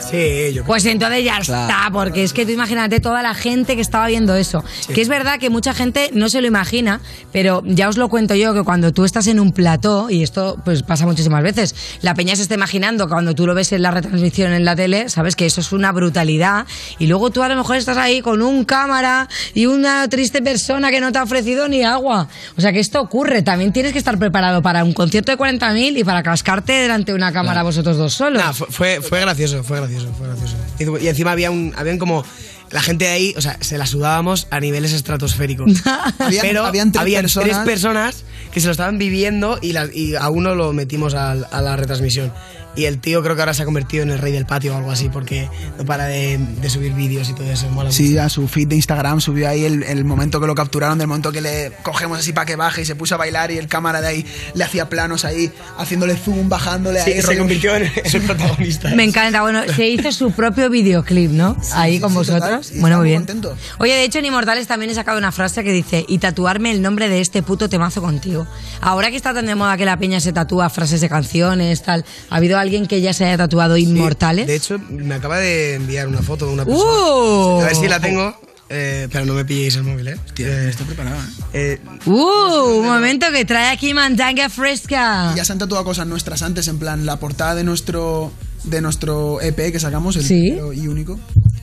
Speaker 12: Sí, yo
Speaker 4: Pues entonces ya está, porque es que tú imagínate toda la gente que estaba viendo eso. Que es verdad que mucha gente no se lo imagina, pero ya os lo cuento yo que cuando tú estás en un plató, y esto pues pasa muchísimas veces, la peña se está imaginando cuando tú lo ves en la retransmisión en la tele, sabes que eso es una brutalidad, y luego tú a lo mejor estás ahí con un cámara y una triste persona que no te ha ofrecido ni agua. O sea que esto ocurre, también tienes que estar preparado para un concierto de 40.000 y para cascarte delante de una cámara vosotros dos solos.
Speaker 12: Nah, fue, fue, fue gracioso, fue gracioso, fue gracioso. Y, y encima había un, habían como la gente de ahí, o sea, se la sudábamos a niveles estratosféricos. [LAUGHS]
Speaker 11: Habían-
Speaker 12: Pero
Speaker 11: habían tres
Speaker 12: habían
Speaker 11: personas-
Speaker 12: tres personas que se lo estaban viviendo y, la- y a uno lo metimos a, la retransmisión. Y el tío creo que ahora se ha convertido en el rey del patio o algo así porque no para de, de subir vídeos y todo eso. mola
Speaker 11: Sí,
Speaker 12: mucho.
Speaker 11: a su feed de Instagram subió ahí el, el momento que lo capturaron, del momento que le cogemos así para que baje y se puso a bailar y el cámara de ahí le hacía planos ahí, haciéndole zoom, bajándole
Speaker 12: Sí,
Speaker 11: ahí.
Speaker 12: se
Speaker 11: rollo-
Speaker 12: convirtió en, [LAUGHS] el protagonista.
Speaker 4: Me encanta. Bueno, se hizo su propio videoclip, ¿no? Ahí con
Speaker 11: sí,
Speaker 4: vosotros.
Speaker 11: total.
Speaker 4: Bueno, muy bien.
Speaker 11: contento.
Speaker 4: Oye, de hecho, en Inmortales también he sacado una frase que dice: y tatuarme el nombre de este puto temazo contigo. Ahora que está tan de moda que la peña se tatúa frases de canciones, tal, ¿ha habido alguien que ya se haya tatuado Inmortales?
Speaker 12: De hecho, me acaba de enviar una foto de una persona.
Speaker 4: ¡Uh!
Speaker 12: A ver si la tengo. eh, pero no me pilléis el móvil, ¿eh? Eh,
Speaker 11: Estoy preparado,
Speaker 12: eh,
Speaker 11: ¿eh?
Speaker 4: ¡Uh! Un momento que trae aquí mandanga fresca.
Speaker 11: Ya se han tatuado cosas nuestras antes, en plan, la portada de nuestro de nuestro EP que sacamos, el
Speaker 4: Sí.
Speaker 11: y único.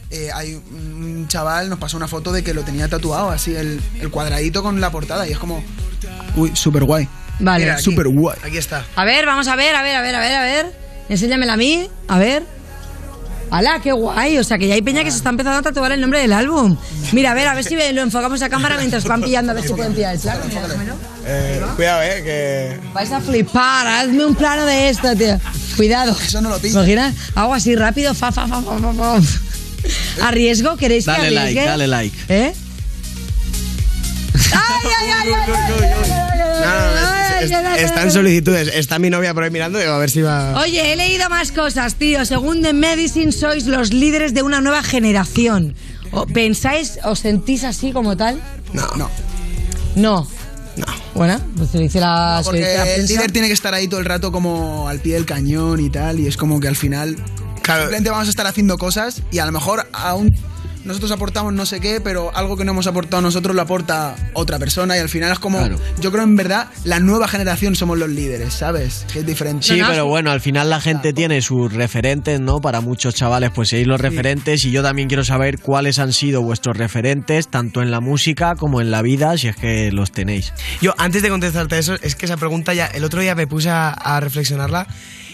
Speaker 11: eh, hay un chaval nos pasó una foto de que lo tenía tatuado, así el, el cuadradito con la portada, y es como. Uy, súper guay.
Speaker 4: Vale.
Speaker 12: mira, aquí,
Speaker 11: Súper guay.
Speaker 12: Aquí está.
Speaker 4: A ver, vamos a ver, a ver, a ver, a ver, a ver. Enséñamela a mí, a ver. ¡Hala, qué guay! O sea, que ya hay peña que se está empezando a tatuar el nombre del álbum. Mira, a ver, a ver si lo enfocamos a cámara mientras van pillando, a ver si pueden pillar el plano.
Speaker 12: Eh, cuidado, eh, que.
Speaker 4: Vais a flipar, hazme un plano de esto, tío. Cuidado.
Speaker 11: Eso no lo pillo.
Speaker 4: Imagina, hago así rápido, fa, fa, fa, fa, fa, fa. ¿Arriesgo? ¿Queréis que
Speaker 6: Dale like,
Speaker 4: arriesgue?
Speaker 6: dale like.
Speaker 4: ¿Eh? ¡Ay, ay, ay, ay, ay, ay, ay, ay, ay,
Speaker 12: es-
Speaker 4: ay, ay,
Speaker 12: está
Speaker 4: ay,
Speaker 12: en
Speaker 4: ay.
Speaker 12: solicitudes. Está mi novia por ahí mirando y a ver si va.
Speaker 4: Oye, he leído más cosas, tío. Según The Medicine, sois los líderes de una nueva generación. ¿O ¿Pensáis, os sentís así como tal?
Speaker 12: No,
Speaker 11: No.
Speaker 4: No.
Speaker 12: no.
Speaker 4: Bueno, pues se dice la, lo
Speaker 11: Porque
Speaker 4: dice la
Speaker 11: el líder tiene que estar ahí todo el rato como al pie del cañón y tal, y es como que al final
Speaker 12: Claro.
Speaker 11: simplemente vamos a estar haciendo cosas y a lo mejor a un nosotros aportamos no sé qué, pero algo que no hemos aportado nosotros lo aporta otra persona y al final es como,
Speaker 6: Claro.
Speaker 11: yo creo en verdad, la nueva generación somos los líderes, ¿sabes? Que es diferente.
Speaker 6: Sí, pero bueno, al final la gente tiene sus referentes, ¿no? Para muchos chavales, pues seréis los referentes y yo también quiero saber cuáles han sido vuestros referentes, tanto en la música como en la vida, si es que los tenéis.
Speaker 12: Yo, antes de contestarte eso, es que esa pregunta ya, el otro día me puse a, a reflexionarla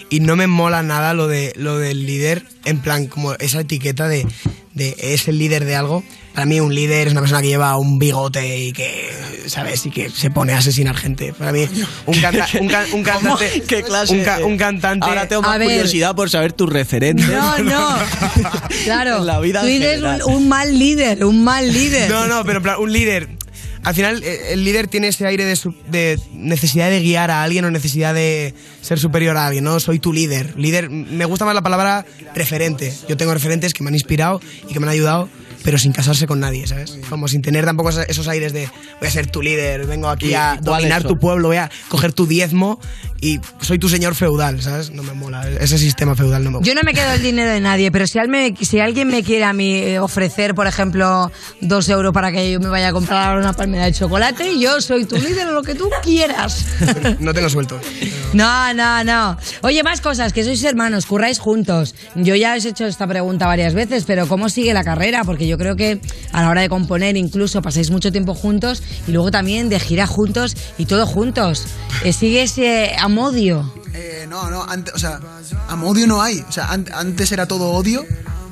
Speaker 12: y no me mola nada lo, de, lo del líder, en plan, como esa etiqueta de, de es el líder de algo. Para mí un líder es una persona que lleva un bigote y que, ¿sabes? Y que se pone a asesinar gente. Para mí un, [LAUGHS] canta- un, can- un cantante...
Speaker 6: ¿Qué clase
Speaker 12: un, ca-
Speaker 6: de-
Speaker 12: un cantante...
Speaker 6: Ahora tengo más curiosidad por saber tus referentes.
Speaker 4: No, no. [LAUGHS] Claro.
Speaker 6: La vida
Speaker 4: Tú dices un, un mal líder, un mal líder.
Speaker 12: No, no, pero en plan, un líder. Al final, eh, el líder tiene ese aire de, su- de necesidad de guiar a alguien o necesidad de ser superior a alguien, ¿no? Soy tu líder. Líder, me gusta más la palabra referente. Yo tengo referentes que me han inspirado y que me han ayudado, pero sin casarse con nadie, ¿sabes? Como sin tener tampoco esos- aires de voy a ser tu líder, vengo aquí
Speaker 6: ¿Y-
Speaker 12: a dominar tu pueblo, voy a coger tu diezmo y soy tu señor feudal, ¿sabes? No me mola. Ese sistema feudal no me gusta.
Speaker 4: Yo no me quedo el dinero de nadie, pero si, al me- si alguien me quiere a mí eh, ofrecer, por ejemplo, dos euros para que yo me vaya a comprar una palmera de chocolate, yo soy tu líder o lo que tú quieras. [LAUGHS]
Speaker 12: No tengo suelto.
Speaker 4: No, no, no. Oye, más cosas, que sois hermanos, curráis juntos. Yo ya os he hecho esta pregunta varias veces, pero ¿cómo sigue la carrera? Porque yo creo que a la hora de componer incluso pasáis mucho tiempo juntos y luego también de gira juntos y todo juntos. Eh, ¿Sigue ese amodio?
Speaker 11: Eh, no, no, antes, o sea, amodio no hay. O sea, an- antes era todo odio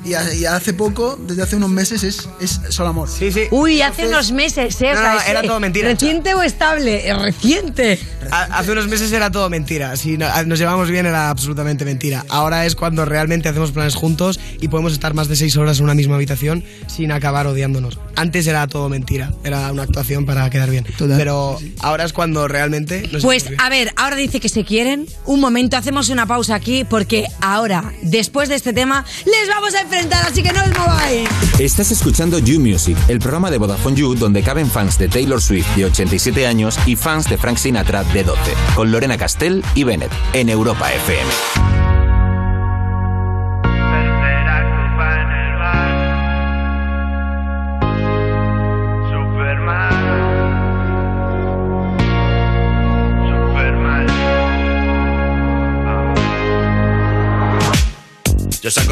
Speaker 11: y, a- y hace poco, desde hace unos meses, es, es solo amor.
Speaker 12: Sí, sí.
Speaker 4: Uy, hace unos meses, ¿eh?
Speaker 12: No,
Speaker 4: sea,
Speaker 12: no, era
Speaker 4: eh,
Speaker 12: todo mentira.
Speaker 4: ¿Reciente o estable? Eh, Reciente.
Speaker 12: Ha- Hace unos meses era todo mentira. Si no- nos llevamos bien era absolutamente mentira. Ahora es cuando realmente hacemos planes juntos y podemos estar más de seis horas en una misma habitación sin acabar odiándonos. Antes era todo mentira. Era una actuación para quedar bien. Pero ahora es cuando realmente nos
Speaker 4: Pues a ver, ahora dice que se quieren. Un momento, hacemos una pausa aquí porque ahora, después de este tema, les vamos a así que no os mováis.
Speaker 14: Estás escuchando You Music, el programa de Vodafone You donde caben fans de Taylor Swift de 87 años y fans de Frank Sinatra de 12, con Lorena Castell y Bennett en Europa FM.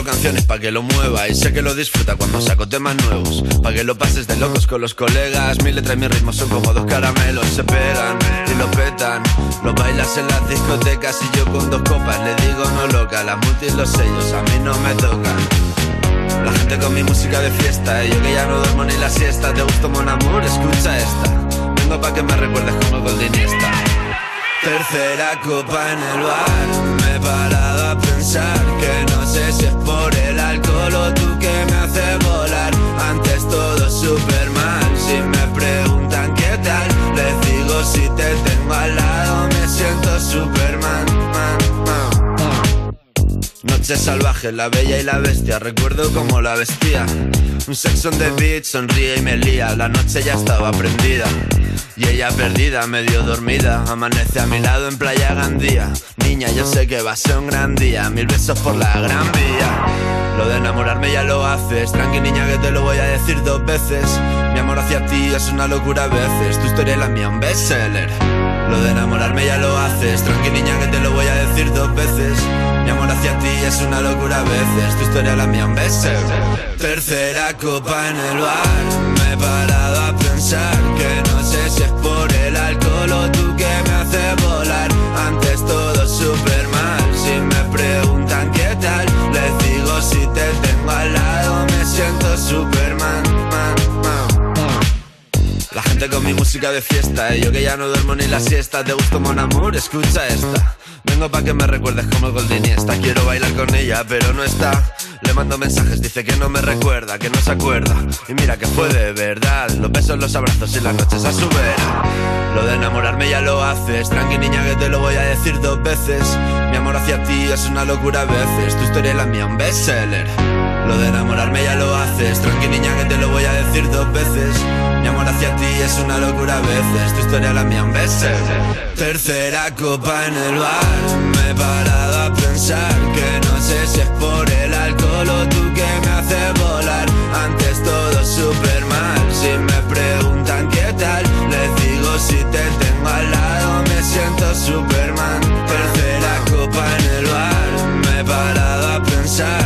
Speaker 15: Canciones pa' que lo mueva y sé que lo disfruta cuando saco temas nuevos. Pa' que lo pases de locos con los colegas. Mi letra y mi ritmo son como dos caramelos, se pegan y lo petan. Lo bailas en las discotecas y yo con dos copas le digo no loca. Las multis los sellos a mí no me tocan. La gente con mi música de fiesta y yo que ya no duermo ni la siesta. ¿Te gustó Mon Amour? Escucha esta. Vengo pa' que me recuerdes como Goldinista. Tercera copa en el bar, me he parado a pensar que no si es por el alcohol o tú que me hace volar. Antes todo súper mal, si me preguntan qué tal, les digo si te tengo al lado me siento Superman. Man, Salvaje, la bella y la bestia, recuerdo como la vestía. Un sexo on the sonríe y me lía, la noche ya estaba prendida. Y ella perdida, medio dormida, amanece a mi lado en Playa Gandía. Niña, yo sé que va a ser un gran día, mil besos por la gran vía. Lo de enamorarme ya lo haces, tranqui niña que te lo voy a decir dos veces. Mi amor hacia ti es una locura a veces, tu historia es la mía un bestseller. Lo de enamorarme ya lo haces, tranqui niña dos veces. Mi amor hacia ti es una locura a veces, tu historia la mía un bestseller. Tercera copa en el bar, me he parado a pensar que no sé si es por el alcohol o tú que me hace volar. Antes todo súper mal, si me preguntan qué tal, les digo si te tengo al lado me siento Superman. Man, man. La gente con mi música de fiesta Y yo que ya no duermo ni la siesta ¿Te gusto Mon Amour? Escucha esta Vengo pa' que me recuerdes como Goldiniesta Quiero bailar con ella pero no está. Le mando mensajes, dice que no me recuerda Que no se acuerda. Y mira que fue de verdad. Los besos, los abrazos y las noches a su vera. Lo de enamorarme ya lo haces. Tranqui niña que te lo voy a decir dos veces. Mi amor hacia ti es una locura a veces. Tu historia es la mía un bestseller lo de enamorarme ya lo haces, tranqui niña que te lo voy a decir dos veces. Mi amor hacia ti es una locura a veces, tu historia la mía en veces. Tercera copa en el bar, me he parado a pensar que no sé si es por el alcohol o tú que me haces volar. Antes todo super mal, si me preguntan qué tal, les digo si te tengo al lado, me siento Superman. Tercera copa en el bar, me he parado a pensar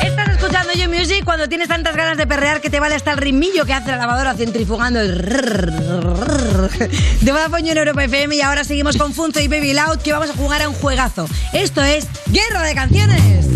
Speaker 4: Estás escuchando You Music cuando tienes tantas ganas de perrear que te vale hasta el ritmillo que hace la lavadora centrifugando el de Vodafone en Europa FM y ahora seguimos con Funzo y Baby Loud que vamos a jugar a un juegazo. Esto es Guerra de Canciones.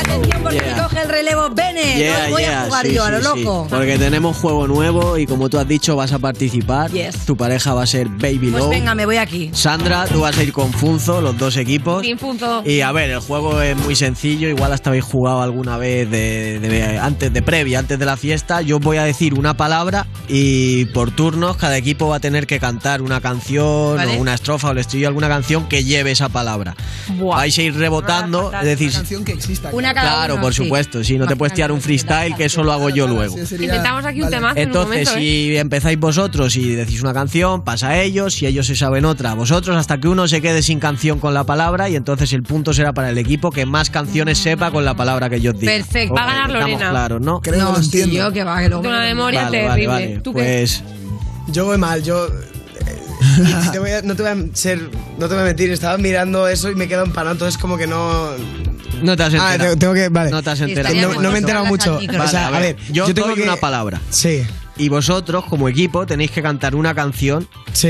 Speaker 4: Atención porque
Speaker 6: Yeah.
Speaker 4: coge el relevo Bennett.
Speaker 6: Yeah,
Speaker 4: No voy
Speaker 6: yeah,
Speaker 4: a jugar
Speaker 6: sí,
Speaker 4: yo a lo
Speaker 6: sí, sí.
Speaker 4: loco.
Speaker 6: Porque tenemos juego nuevo y como tú has dicho vas a participar.
Speaker 4: Yes.
Speaker 6: Tu pareja va a ser Baby
Speaker 4: Pues
Speaker 6: Low.
Speaker 4: venga, me voy aquí.
Speaker 6: Sandra, tú vas a ir con Funzo, los dos equipos.
Speaker 5: Sin punto.
Speaker 6: Y a ver, el juego es muy sencillo, igual hasta habéis jugado alguna vez de, de- antes de previa, antes de la fiesta. Yo voy a decir una palabra y por turnos cada equipo va a tener que cantar una canción
Speaker 4: Vale.
Speaker 6: o una estrofa o el estribillo alguna canción que lleve esa palabra. Vais a ir rebotando, es decir,
Speaker 11: canción que exista.
Speaker 4: Una cada
Speaker 6: claro,
Speaker 4: uno,
Speaker 6: por
Speaker 4: sí.
Speaker 6: supuesto, sí, no te puedes tirar un freestyle que eso lo hago yo luego.
Speaker 5: Intentamos aquí un temazo en un
Speaker 6: Entonces,
Speaker 5: momento, ¿eh?
Speaker 6: si empezáis vosotros y decís una canción, pasa a ellos, si ellos se saben otra, vosotros, hasta que uno se quede sin canción con la palabra y entonces el punto será para el equipo que más canciones sepa con la palabra que yo diga.
Speaker 4: Perfecto.
Speaker 5: Va a ganar Lorena.
Speaker 6: claros, ¿no?
Speaker 4: no, sí, yo que va, que.
Speaker 5: Con una memoria
Speaker 6: Vale, vale,
Speaker 5: terrible.
Speaker 6: vale.
Speaker 5: ¿Tú qué?
Speaker 6: Pues
Speaker 12: Yo voy mal, yo. Te voy a- no te voy a ser. No te voy a mentir, estaba mirando eso y me he quedado empanado, entonces como que no.
Speaker 6: no te has
Speaker 12: Ah,
Speaker 6: enterado.
Speaker 12: tengo, tengo que. Vale.
Speaker 6: No te has enterado.
Speaker 12: No, no me he enterado mucho.
Speaker 6: Vale,
Speaker 12: o sea, a ver,
Speaker 6: yo,
Speaker 12: yo tengo
Speaker 6: doy
Speaker 12: que.
Speaker 6: una palabra.
Speaker 12: Sí.
Speaker 6: Y vosotros, como equipo, tenéis que cantar una canción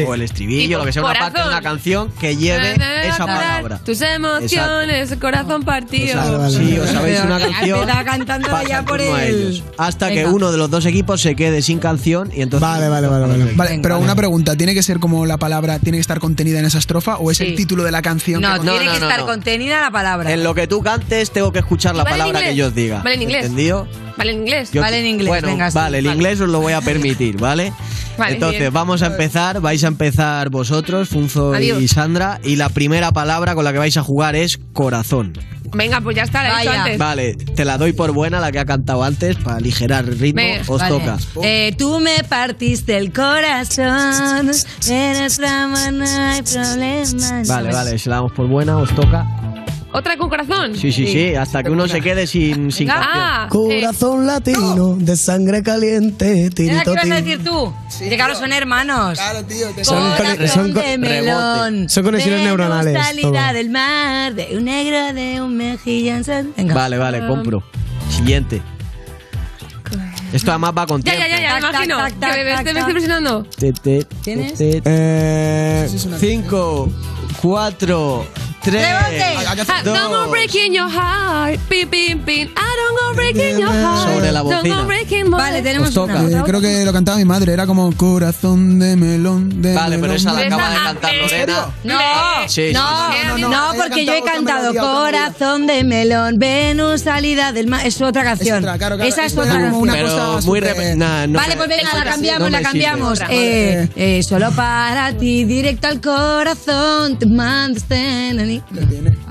Speaker 6: o el estribillo,
Speaker 5: Tipo,
Speaker 6: lo que sea, una parte de una canción que lleve esa palabra.
Speaker 5: Tus emociones, corazón partido.
Speaker 6: Exacto. Sí, os sabéis una canción.
Speaker 4: Está cantando ya por
Speaker 6: ellos. Hasta que
Speaker 4: Venga.
Speaker 6: uno de los dos equipos se quede sin canción y entonces.
Speaker 11: Vale,
Speaker 12: vale, vale, vale.
Speaker 11: Vale, pero una pregunta, ¿tiene que ser como la palabra, tiene que estar contenida en esa estrofa o es
Speaker 4: Sí.
Speaker 11: el título de la canción?
Speaker 4: No,
Speaker 11: que
Speaker 4: tiene
Speaker 6: no,
Speaker 4: que
Speaker 6: no,
Speaker 4: estar
Speaker 6: no.
Speaker 4: contenida la palabra.
Speaker 6: En lo que tú cantes, tengo que escuchar la
Speaker 5: Vale
Speaker 6: palabra que yo os diga.
Speaker 5: Vale en inglés.
Speaker 6: ¿Entendido?
Speaker 5: Vale en inglés.
Speaker 6: Yo-
Speaker 4: Vale en inglés,
Speaker 6: Bueno,
Speaker 4: venga, sí,
Speaker 6: vale, el
Speaker 4: vale.
Speaker 6: inglés os lo voy a permitir, ¿vale? [LAUGHS]
Speaker 5: Vale,
Speaker 6: Entonces,
Speaker 5: bien.
Speaker 6: vamos a empezar. Vais a empezar vosotros, Funzo
Speaker 5: Adiós.
Speaker 6: y Sandra. Y la primera palabra con la que vais a jugar es corazón.
Speaker 5: Venga, pues ya está, la he
Speaker 4: Vaya.
Speaker 5: antes.
Speaker 6: Vale, te la doy por buena, la que ha cantado antes, para aligerar el ritmo.
Speaker 5: Venga.
Speaker 6: Os
Speaker 4: Vale.
Speaker 6: toca.
Speaker 4: Eh, tú me partiste el corazón, en nuestra mano no hay problema.
Speaker 6: Vale, vale, se la damos por buena, os toca.
Speaker 5: ¿Otra con corazón?
Speaker 6: Sí, sí, sí, sí hasta que uno se quede sin,
Speaker 5: ah.
Speaker 6: sin
Speaker 5: ah.
Speaker 12: Corazón latino, de sangre caliente, tirito,
Speaker 4: ¿Qué vas a decir tú? Sí, de claro, son hermanos.
Speaker 11: Claro, tío.
Speaker 12: Son, con, son
Speaker 4: de melón.
Speaker 12: Son conexiones neuronales.
Speaker 4: salida
Speaker 12: todo.
Speaker 4: del mar, de un negro, de un mejillón. Venga.
Speaker 6: Vale, vale, ah. compro. Siguiente. Esto además va con
Speaker 5: ya,
Speaker 6: tiempo.
Speaker 5: Ya, ya, ya, imagino. Me, estoy presionando.
Speaker 4: ¿Tienes?
Speaker 6: 5, 4, tres,
Speaker 4: Rebote.
Speaker 5: Ah, Don't go breaking your heart. Pin, pin, pin. I don't go breaking your heart.
Speaker 6: Sobre la
Speaker 5: Don't
Speaker 6: bocina.
Speaker 5: go breaking my
Speaker 4: Vale, tenemos
Speaker 6: Os toca.
Speaker 4: una.
Speaker 11: Eh, creo que lo cantaba mi madre, era como corazón de melón. De
Speaker 6: Vale, pero
Speaker 11: melón,
Speaker 6: esa la
Speaker 11: de
Speaker 6: acaba de cantar
Speaker 5: ¿En
Speaker 6: Lorena.
Speaker 4: No,
Speaker 6: Sí, sí,
Speaker 4: no,
Speaker 6: sí.
Speaker 4: no,
Speaker 11: no,
Speaker 4: no,
Speaker 11: ella
Speaker 4: porque yo he
Speaker 11: cantaba
Speaker 4: cantado
Speaker 11: otra melodía, otra.
Speaker 4: Corazón de melón, Venus, salida del mar. Es otra canción.
Speaker 11: otra, claro, claro,
Speaker 4: Esa es
Speaker 11: esto
Speaker 4: otra
Speaker 11: era como
Speaker 4: canción.
Speaker 11: una
Speaker 6: Pero
Speaker 11: cosa
Speaker 6: muy
Speaker 11: súper-
Speaker 6: rep- nah, no
Speaker 4: vale,
Speaker 6: me-
Speaker 4: pues venga, la cambiamos, la
Speaker 6: No me
Speaker 4: cambiamos.
Speaker 6: sirve.
Speaker 4: Eh, eh, solo para ti, directo al corazón, te mando este nani.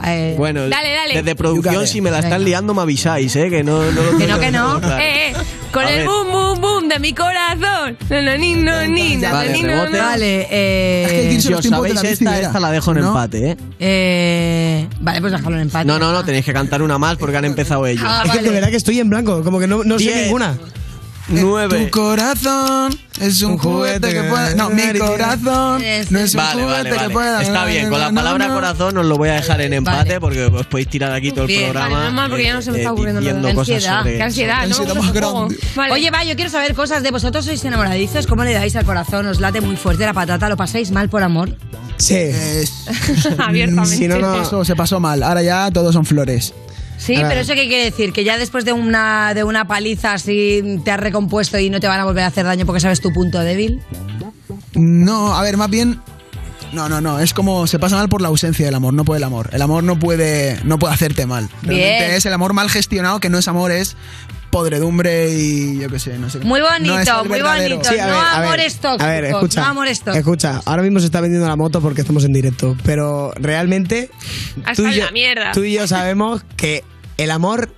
Speaker 4: Eh,
Speaker 6: Bueno,
Speaker 5: Dale, dale.
Speaker 6: desde producción, si me la están liando, me avisáis, ¿eh? Que no, no lo
Speaker 4: Que no, que no.
Speaker 5: Eh, eh, con
Speaker 6: A
Speaker 5: el
Speaker 6: ver.
Speaker 5: boom, boom, boom de mi corazón. No, no, ni, no, ni, no,
Speaker 6: Vale,
Speaker 5: no,
Speaker 4: eh,
Speaker 11: Es que el
Speaker 6: Si os sabéis esta, esta la dejo en
Speaker 11: ¿no?
Speaker 6: empate, ¿eh?
Speaker 4: eh, vale, pues déjalo en empate.
Speaker 6: No, no, no, tenéis que cantar una más porque han empezado ellos.
Speaker 4: Ah,
Speaker 12: Es que de verdad que estoy en blanco, como que no, no sé ninguna.
Speaker 6: Nueve.
Speaker 11: Tu corazón es un,
Speaker 12: Un
Speaker 11: juguete,
Speaker 12: juguete
Speaker 11: que
Speaker 12: que
Speaker 11: puede. No, mi corazón
Speaker 4: Es-
Speaker 11: no es un
Speaker 6: Vale,
Speaker 11: juguete
Speaker 6: vale,
Speaker 11: que
Speaker 6: vale.
Speaker 11: pueda.
Speaker 6: Está bien, con la palabra corazón os lo voy a dejar en empate
Speaker 4: Vale.
Speaker 6: porque os podéis tirar aquí todo el
Speaker 4: Bien,
Speaker 6: programa.
Speaker 5: Vale, normal, porque ya no se me está
Speaker 6: eh,
Speaker 5: ocurriendo nada.
Speaker 4: ansiedad,
Speaker 5: Qué ansiedad, ¿no?
Speaker 11: ansiedad más grande.
Speaker 4: Oye, va, yo quiero saber cosas de vosotros. ¿Sois enamoradizos? ¿Cómo le dais al corazón? ¿Os late muy fuerte la patata? ¿Lo pasáis mal por amor?
Speaker 12: Sí.
Speaker 11: Es- [LAUGHS]
Speaker 5: abiertamente.
Speaker 12: Si no, no.
Speaker 11: se pasó mal. Ahora ya todos son flores.
Speaker 4: Sí, pero eso qué quiere decir? Que ya después de una, de una paliza así te has recompuesto y no te van a volver a hacer daño porque sabes tu punto débil.
Speaker 11: No, a ver, más bien. No, no, no. Es como se pasa mal por la ausencia del amor, no por el amor. El amor no puede, no puede hacerte mal. Realmente
Speaker 4: Bien.
Speaker 11: es el amor mal gestionado, que no es amor, es podredumbre y yo qué sé, no sé.
Speaker 4: Muy bonito,
Speaker 11: No
Speaker 4: muy
Speaker 11: verdadero.
Speaker 4: bonito.
Speaker 12: Sí,
Speaker 4: no
Speaker 12: ver, a ver,
Speaker 4: amores tóxicos.
Speaker 12: A ver, escucha.
Speaker 4: No amores tóxicos.
Speaker 12: Escucha, ahora mismo se está vendiendo la moto porque estamos en directo, pero realmente tú y, yo, tú y yo sabemos que el amor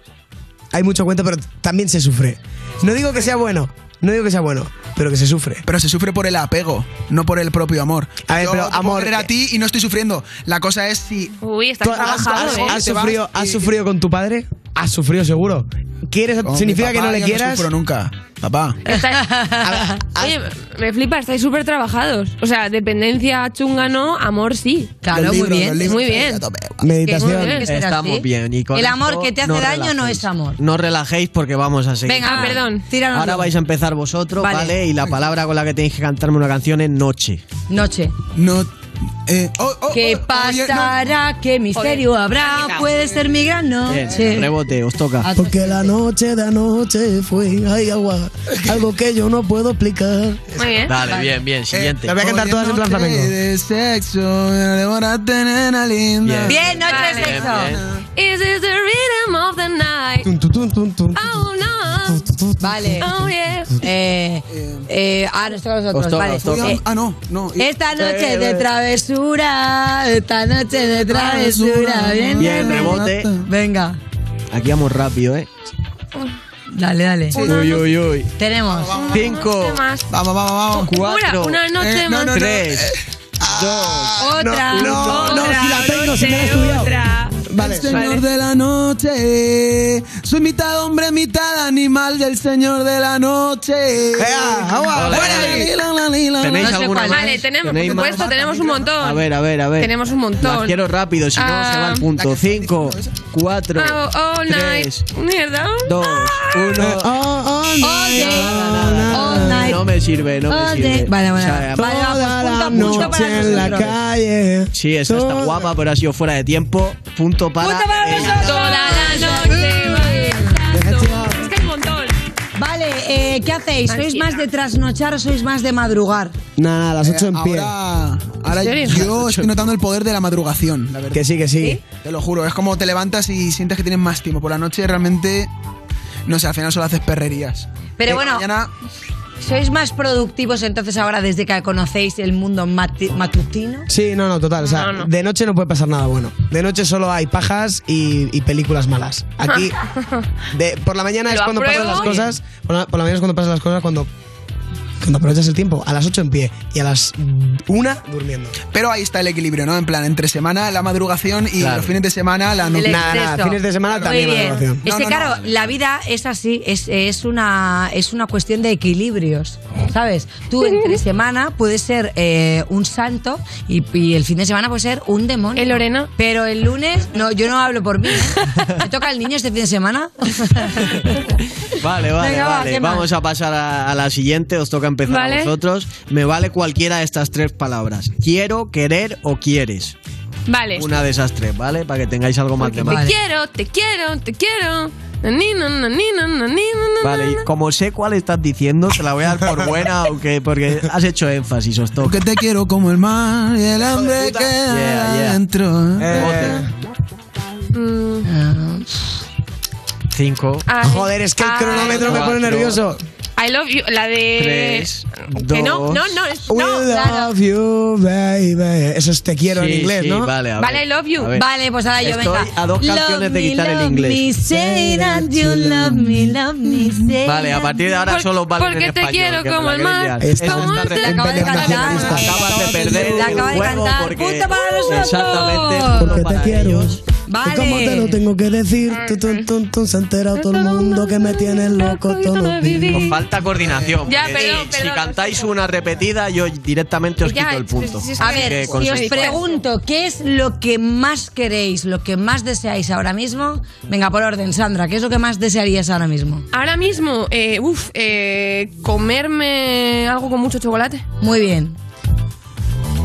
Speaker 12: hay mucho cuento, pero también se sufre. No digo que sea bueno, no digo que sea bueno, pero que se sufre.
Speaker 11: Pero se sufre por el apego, no por el propio amor.
Speaker 12: A ver,
Speaker 11: Yo
Speaker 12: pero
Speaker 11: te puedo
Speaker 12: amor,
Speaker 11: querer a ti y no estoy sufriendo. La cosa es si.
Speaker 5: Uy, estás
Speaker 12: ¿Tú has,
Speaker 5: ¿eh?
Speaker 12: has sufrido, has
Speaker 11: y-
Speaker 12: sufrido con tu padre? Has sufrido seguro. ¿Quieres,
Speaker 11: Con mi
Speaker 12: ¿Significa que no le
Speaker 11: yo
Speaker 12: quieras?
Speaker 11: sufro nunca, papá.
Speaker 5: Está- [LAUGHS] Oye, me flipa, estáis súper trabajados. O sea, dependencia chunga no, amor sí.
Speaker 4: Claro, Los muy libros, bien. los libros,
Speaker 5: Muy bien.
Speaker 12: Meditación.
Speaker 5: Muy bien.
Speaker 6: Estamos
Speaker 4: así.
Speaker 6: bien. Y con
Speaker 4: El amor
Speaker 6: esto
Speaker 4: que te hace daño no
Speaker 6: relajéis.
Speaker 4: es amor.
Speaker 6: No relajéis porque vamos a seguir.
Speaker 4: Venga, perdón. Tíranos.
Speaker 6: Ahora vais a empezar vosotros,
Speaker 4: Vale.
Speaker 6: ¿vale? Y la palabra con la que tenéis que cantarme una canción es noche.
Speaker 4: Noche.
Speaker 11: No. Eh,
Speaker 4: ¿Qué pasará? ¿Qué misterio habrá? Puede ser mi gran
Speaker 6: Bien,
Speaker 4: noche.
Speaker 6: rebote, os toca.
Speaker 12: Porque la noche de anoche fue ay agua, algo que yo no puedo explicar.
Speaker 5: Muy bien.
Speaker 6: Dale, bien, bien. Siguiente.
Speaker 12: Las voy a cantar todas en plan
Speaker 11: Noche
Speaker 12: flamenco.
Speaker 11: de sexo, devorate, nena linda.
Speaker 4: Bien, noche de
Speaker 5: Vale.
Speaker 4: sexo.
Speaker 5: Is this the rhythm of the night?
Speaker 12: Tum, tum, tum, tum, tum.
Speaker 5: Oh no.
Speaker 4: Vale.
Speaker 5: Oh yeah.
Speaker 4: Eh, eh, ah, nos toca a nosotros.
Speaker 6: Os toca,
Speaker 4: vale. Eh,
Speaker 11: Ah, no, no.
Speaker 4: esta noche
Speaker 12: Eh,
Speaker 4: de
Speaker 12: eh.
Speaker 4: Travesura, esta noche de travesura. Bien,
Speaker 6: Bien, rebote.
Speaker 4: Venga,
Speaker 6: Aquí vamos rápido, ¿eh?
Speaker 4: dale, dale.
Speaker 6: Uy, uy, uy.
Speaker 4: Tenemos.
Speaker 6: Cinco,
Speaker 5: ¿Qué más?
Speaker 11: Vamos, vamos, vamos.
Speaker 6: cuatro,
Speaker 5: Una, noche
Speaker 11: Eh,
Speaker 5: más.
Speaker 11: no, no,
Speaker 6: tres, dos.
Speaker 4: Otra.
Speaker 12: no, no,
Speaker 5: Otra
Speaker 12: si la tengo, si me la he estudiado.
Speaker 5: otra.
Speaker 12: Vale,
Speaker 11: El señor de la noche. Soy mitad hombre, mitad animal del señor de la noche.
Speaker 6: ¿Tenéis
Speaker 4: No sé
Speaker 6: alguna
Speaker 4: cuál
Speaker 6: más?
Speaker 5: Vale, tenemos, por supuesto, tenemos un montón.
Speaker 6: A ver, a ver, a ver.
Speaker 5: Tenemos un montón.
Speaker 6: Las quiero rápido, si no
Speaker 5: Ah,
Speaker 6: se va el punto. Cinco, cuatro,
Speaker 5: Oh, all night.
Speaker 6: tres,
Speaker 5: Mierda.
Speaker 6: dos, uno.
Speaker 12: Oh,
Speaker 4: All day, all night.
Speaker 6: No me sirve, no me sirve.
Speaker 4: Vale, vale. Vale, va, pues
Speaker 12: Toda
Speaker 4: punto,
Speaker 12: la
Speaker 4: punto
Speaker 12: noche en la calle.
Speaker 6: Sí, esa está guapa, pero ha sido fuera de tiempo. Punto para.
Speaker 4: Punto para nosotros.
Speaker 5: Toda la noche.
Speaker 4: Eh, ¿qué hacéis? ¿Sois
Speaker 5: Ansiedad.
Speaker 4: más de trasnochar o sois más de madrugar?
Speaker 12: Nada, a las 8 en pie.
Speaker 11: Ahora, ahora
Speaker 5: ¿En serio?
Speaker 11: yo estoy notando el poder de la madrugación, la verdad.
Speaker 12: Que sí, que sí.
Speaker 11: Te lo juro, es como te levantas y sientes que tienes más tiempo. Por la noche realmente, no sé, al final solo haces perrerías.
Speaker 4: Pero
Speaker 11: Eh,
Speaker 4: bueno,
Speaker 11: Mañana,
Speaker 4: ¿sois más productivos entonces ahora desde que conocéis el mundo mati- matutino?
Speaker 12: Sí, no, no, total. O sea,
Speaker 5: No, no.
Speaker 12: de noche no puede pasar nada bueno. De noche solo hay pajas y, y películas malas. Aquí, [LAUGHS] de, por la mañana es cuando pasan
Speaker 5: apruebo.
Speaker 12: las cosas. Por la, por la mañana es cuando pasan las cosas, cuando, cuando aprovechas el tiempo. A las 8 en pie y a las 1 durmiendo.
Speaker 11: pero ahí está el equilibrio, ¿no? En plan, entre semana la madrugación y
Speaker 6: Claro.
Speaker 11: los fines de semana la
Speaker 4: El
Speaker 11: nocturna.
Speaker 12: Nada, fines de semana
Speaker 4: Muy
Speaker 12: también
Speaker 4: bien.
Speaker 12: madrugación.
Speaker 4: Es que
Speaker 11: no,
Speaker 4: claro,
Speaker 11: no.
Speaker 4: la vida es así, es, es, una, es una cuestión de equilibrios, ¿sabes? Tú entre [LAUGHS] semana puedes ser eh, un santo y, y el fin de semana puede ser un demonio.
Speaker 5: ¿Eh, Lorena?
Speaker 4: Pero el lunes, no, yo no hablo por mí. ¿eh? ¿Me toca el niño este fin de semana? [LAUGHS]
Speaker 6: Vale, vale,
Speaker 4: Venga,
Speaker 6: vale. Vamos a pasar a, a la siguiente. Os toca empezar
Speaker 5: Vale.
Speaker 6: a vosotros. Me vale cualquiera de estas tres palabras. Quiero, querer o quieres.
Speaker 5: Vale.
Speaker 6: Una de esas tres, ¿vale? Para que tengáis algo más de
Speaker 5: Te
Speaker 6: más.
Speaker 5: quiero, te quiero, te quiero. Nanina, nanina.
Speaker 6: Vale, y como sé cuál estás diciendo, te la voy a dar por buena, [LAUGHS] aunque porque has hecho énfasis, os toca.
Speaker 11: Porque te quiero como el mar y el hambre que
Speaker 6: Yeah, yeah.
Speaker 11: dentro.
Speaker 12: Eh,
Speaker 6: Cinco,
Speaker 5: ay,
Speaker 12: joder, es que el
Speaker 5: ay,
Speaker 12: cronómetro me pone
Speaker 6: cuatro.
Speaker 12: nervioso.
Speaker 5: I love you, la de.
Speaker 6: Tres,
Speaker 5: Que no,
Speaker 6: dos.
Speaker 5: no, no, es-
Speaker 12: We
Speaker 5: no.
Speaker 12: love you, baby. Eso es te quiero en
Speaker 6: Sí,
Speaker 12: inglés,
Speaker 6: sí,
Speaker 12: ¿no?
Speaker 6: Vale, a ver.
Speaker 5: Vale, I love you.
Speaker 4: Vale, pues ahora yo,
Speaker 6: Estoy
Speaker 4: venga.
Speaker 6: a dos canciones
Speaker 4: Love
Speaker 6: de el
Speaker 4: love
Speaker 6: inglés.
Speaker 4: Me, say that you love me, love me, say
Speaker 6: Vale, a partir de ahora
Speaker 5: Por-
Speaker 6: solo vale
Speaker 5: porque
Speaker 6: en
Speaker 5: te
Speaker 6: español,
Speaker 5: quiero como
Speaker 6: la
Speaker 5: el mar, como
Speaker 12: está
Speaker 5: el
Speaker 12: re-
Speaker 4: acaba de cantar.
Speaker 6: Acabas de perder
Speaker 4: La acaba
Speaker 6: el
Speaker 4: de cantar. Punto para nosotros.
Speaker 6: exactamente
Speaker 12: Porque te quiero.
Speaker 4: Vale.
Speaker 12: ¿Y cómo te lo tengo que decir? Tú, tú, tú, tú, se ha enterado todo el mundo que me tienes loco todos los días.
Speaker 6: Os falta coordinación.
Speaker 5: Ya,
Speaker 6: porque
Speaker 5: perdón,
Speaker 6: si
Speaker 5: perdón,
Speaker 6: cantáis una repetida, yo directamente os
Speaker 5: Ya,
Speaker 6: quito el punto.
Speaker 5: si
Speaker 4: A ver, si os pregunto qué es lo que más queréis, lo que más deseáis ahora mismo, venga por orden, Sandra, ¿qué es lo que más desearías ahora mismo?
Speaker 5: Ahora mismo, eh, uff, eh, comerme algo con mucho chocolate.
Speaker 4: Muy bien.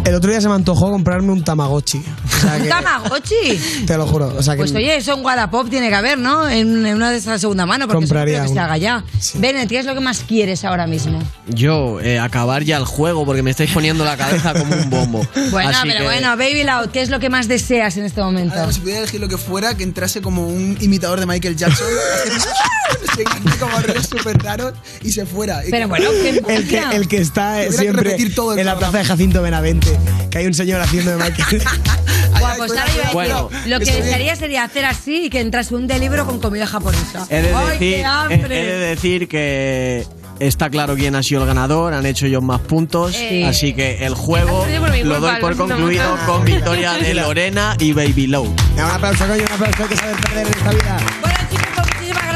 Speaker 12: El otro día se me antojó comprarme un Tamagotchi. O sea
Speaker 4: ¿Un
Speaker 12: que-
Speaker 4: Tamagotchi?
Speaker 12: Te lo juro. O sea que
Speaker 4: Pues oye, eso en Wallapop tiene que haber, ¿no? En, en una de esas segunda mano, porque eso no
Speaker 12: Compraría
Speaker 4: creo que se haga ya. Bennett, ¿qué es lo que más quieres ahora mismo?
Speaker 6: Yo, eh, acabar ya el juego porque me estáis poniendo la cabeza como un bombo.
Speaker 4: Bueno,
Speaker 6: Así
Speaker 4: pero
Speaker 6: que-
Speaker 4: bueno, Baby Loud, ¿qué es lo que más deseas en este momento?
Speaker 11: A ver, si pudiera elegir lo que fuera, que entrase como un imitador de Michael Jackson, [LAUGHS] como ruidos súper raros y se fuera.
Speaker 4: Pero bueno, qué
Speaker 12: el que, el que está eh,
Speaker 11: que
Speaker 12: siempre
Speaker 11: repetir todo el
Speaker 12: en la plaza de Jacinto Benavente, que hay un señor haciendo de Michael. [LAUGHS]
Speaker 4: Guau, pues ahora iba a decir,
Speaker 6: Bueno.
Speaker 4: lo que desearía sería hacer así y que entrase un libro con comida japonesa.
Speaker 6: He de,
Speaker 4: ¡Ay,
Speaker 6: decir,
Speaker 4: qué
Speaker 6: he-
Speaker 4: hambre!
Speaker 6: he de decir que está claro quién ha sido el ganador, han hecho ellos más puntos,
Speaker 5: Sí.
Speaker 6: así que el juego
Speaker 5: Ha perdido por mi
Speaker 6: lo
Speaker 5: culpa,
Speaker 6: doy por concluido con victoria de [LAUGHS] Lorena y Baby Low.
Speaker 16: Un aplauso, coño, un aplauso. Hay que saber perder en esta vida.
Speaker 4: Bueno, pues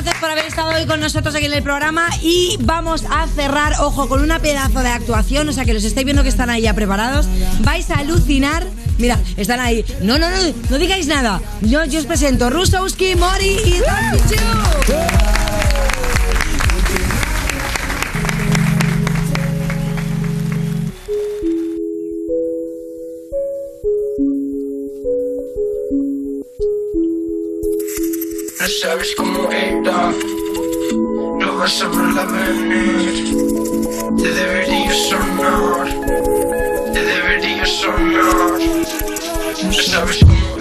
Speaker 4: gracias por haber estado hoy con nosotros aquí en el programa y vamos a cerrar, ojo, con una pedazo de actuación, o sea que los estáis viendo que están ahí ya preparados. Vais a alucinar. Mira, están ahí. No, no, no, no digáis nada. Yo, yo os presento Rusowski, Mori y Dakichu.
Speaker 13: Sabes cómo era, no vas a verla venir. Te debería sonar, te debería sonar. No sabes cómo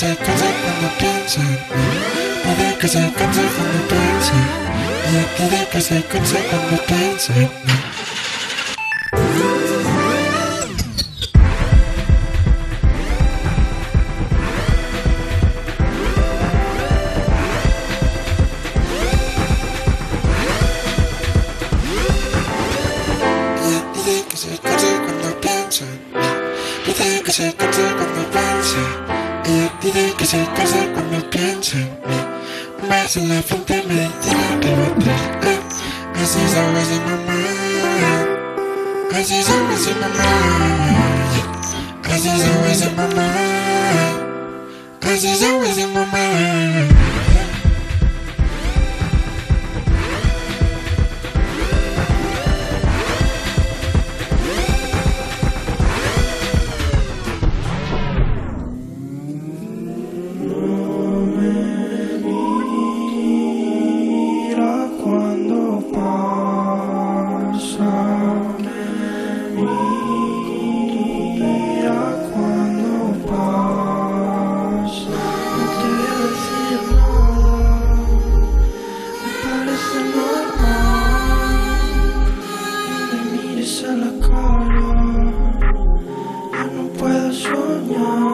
Speaker 13: cause it comes up from the inside. Move it cause it comes up from the inside. Yeah, move cause it comes up
Speaker 2: from the inside. 안녕.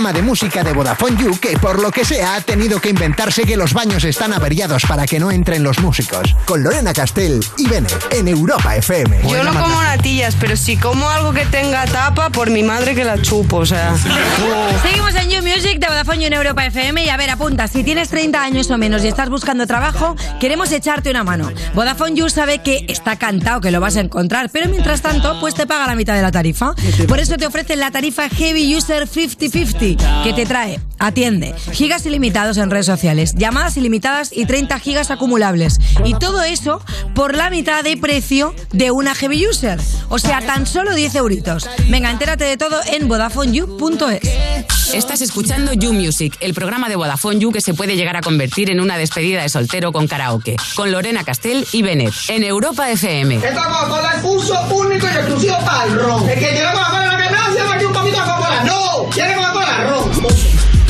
Speaker 2: Programa de música de Vodafone You que por lo que sea ha tenido que inventarse que los baños están averiados para que no entren los músicos. Con Lorena Castell y Bennett en Europa FM.
Speaker 17: Yo no como natillas, pero si como algo que tenga tapa, por mi madre que la chupo, o sea. [LAUGHS]
Speaker 4: Seguimos en You Music de Vodafone You en Europa FM y a ver, apunta, si tienes 30 años o menos y estás buscando trabajo, queremos echarte una mano. Vodafone You sabe que está cantado que lo vas a encontrar, pero mientras tanto, pues te paga la mitad de la tarifa. Por eso te ofrecen la tarifa Heavy User 50-50, que te trae, atiende, gigas ilimitados en redes sociales, llamadas ilimitadas y 30 gigas acumulables. Y todo eso por la mitad de precio de una Heavy User. O sea, tan solo 10 euritos. Venga, entérate de todo en VodafoneYou.es.
Speaker 18: Estás escuchando You Music, el programa de Vodafone You que se puede llegar a convertir en una despedida de soltero con karaoke, con Lorena Castell y Bennett, en Europa FM.
Speaker 19: Esta Coca-Cola es uso único y exclusivo para el ron. El que Coca-Cola en la que no, se aquí un poquito de Coca-Cola. ¡No! ¿Quiere Coca-Cola? Ron.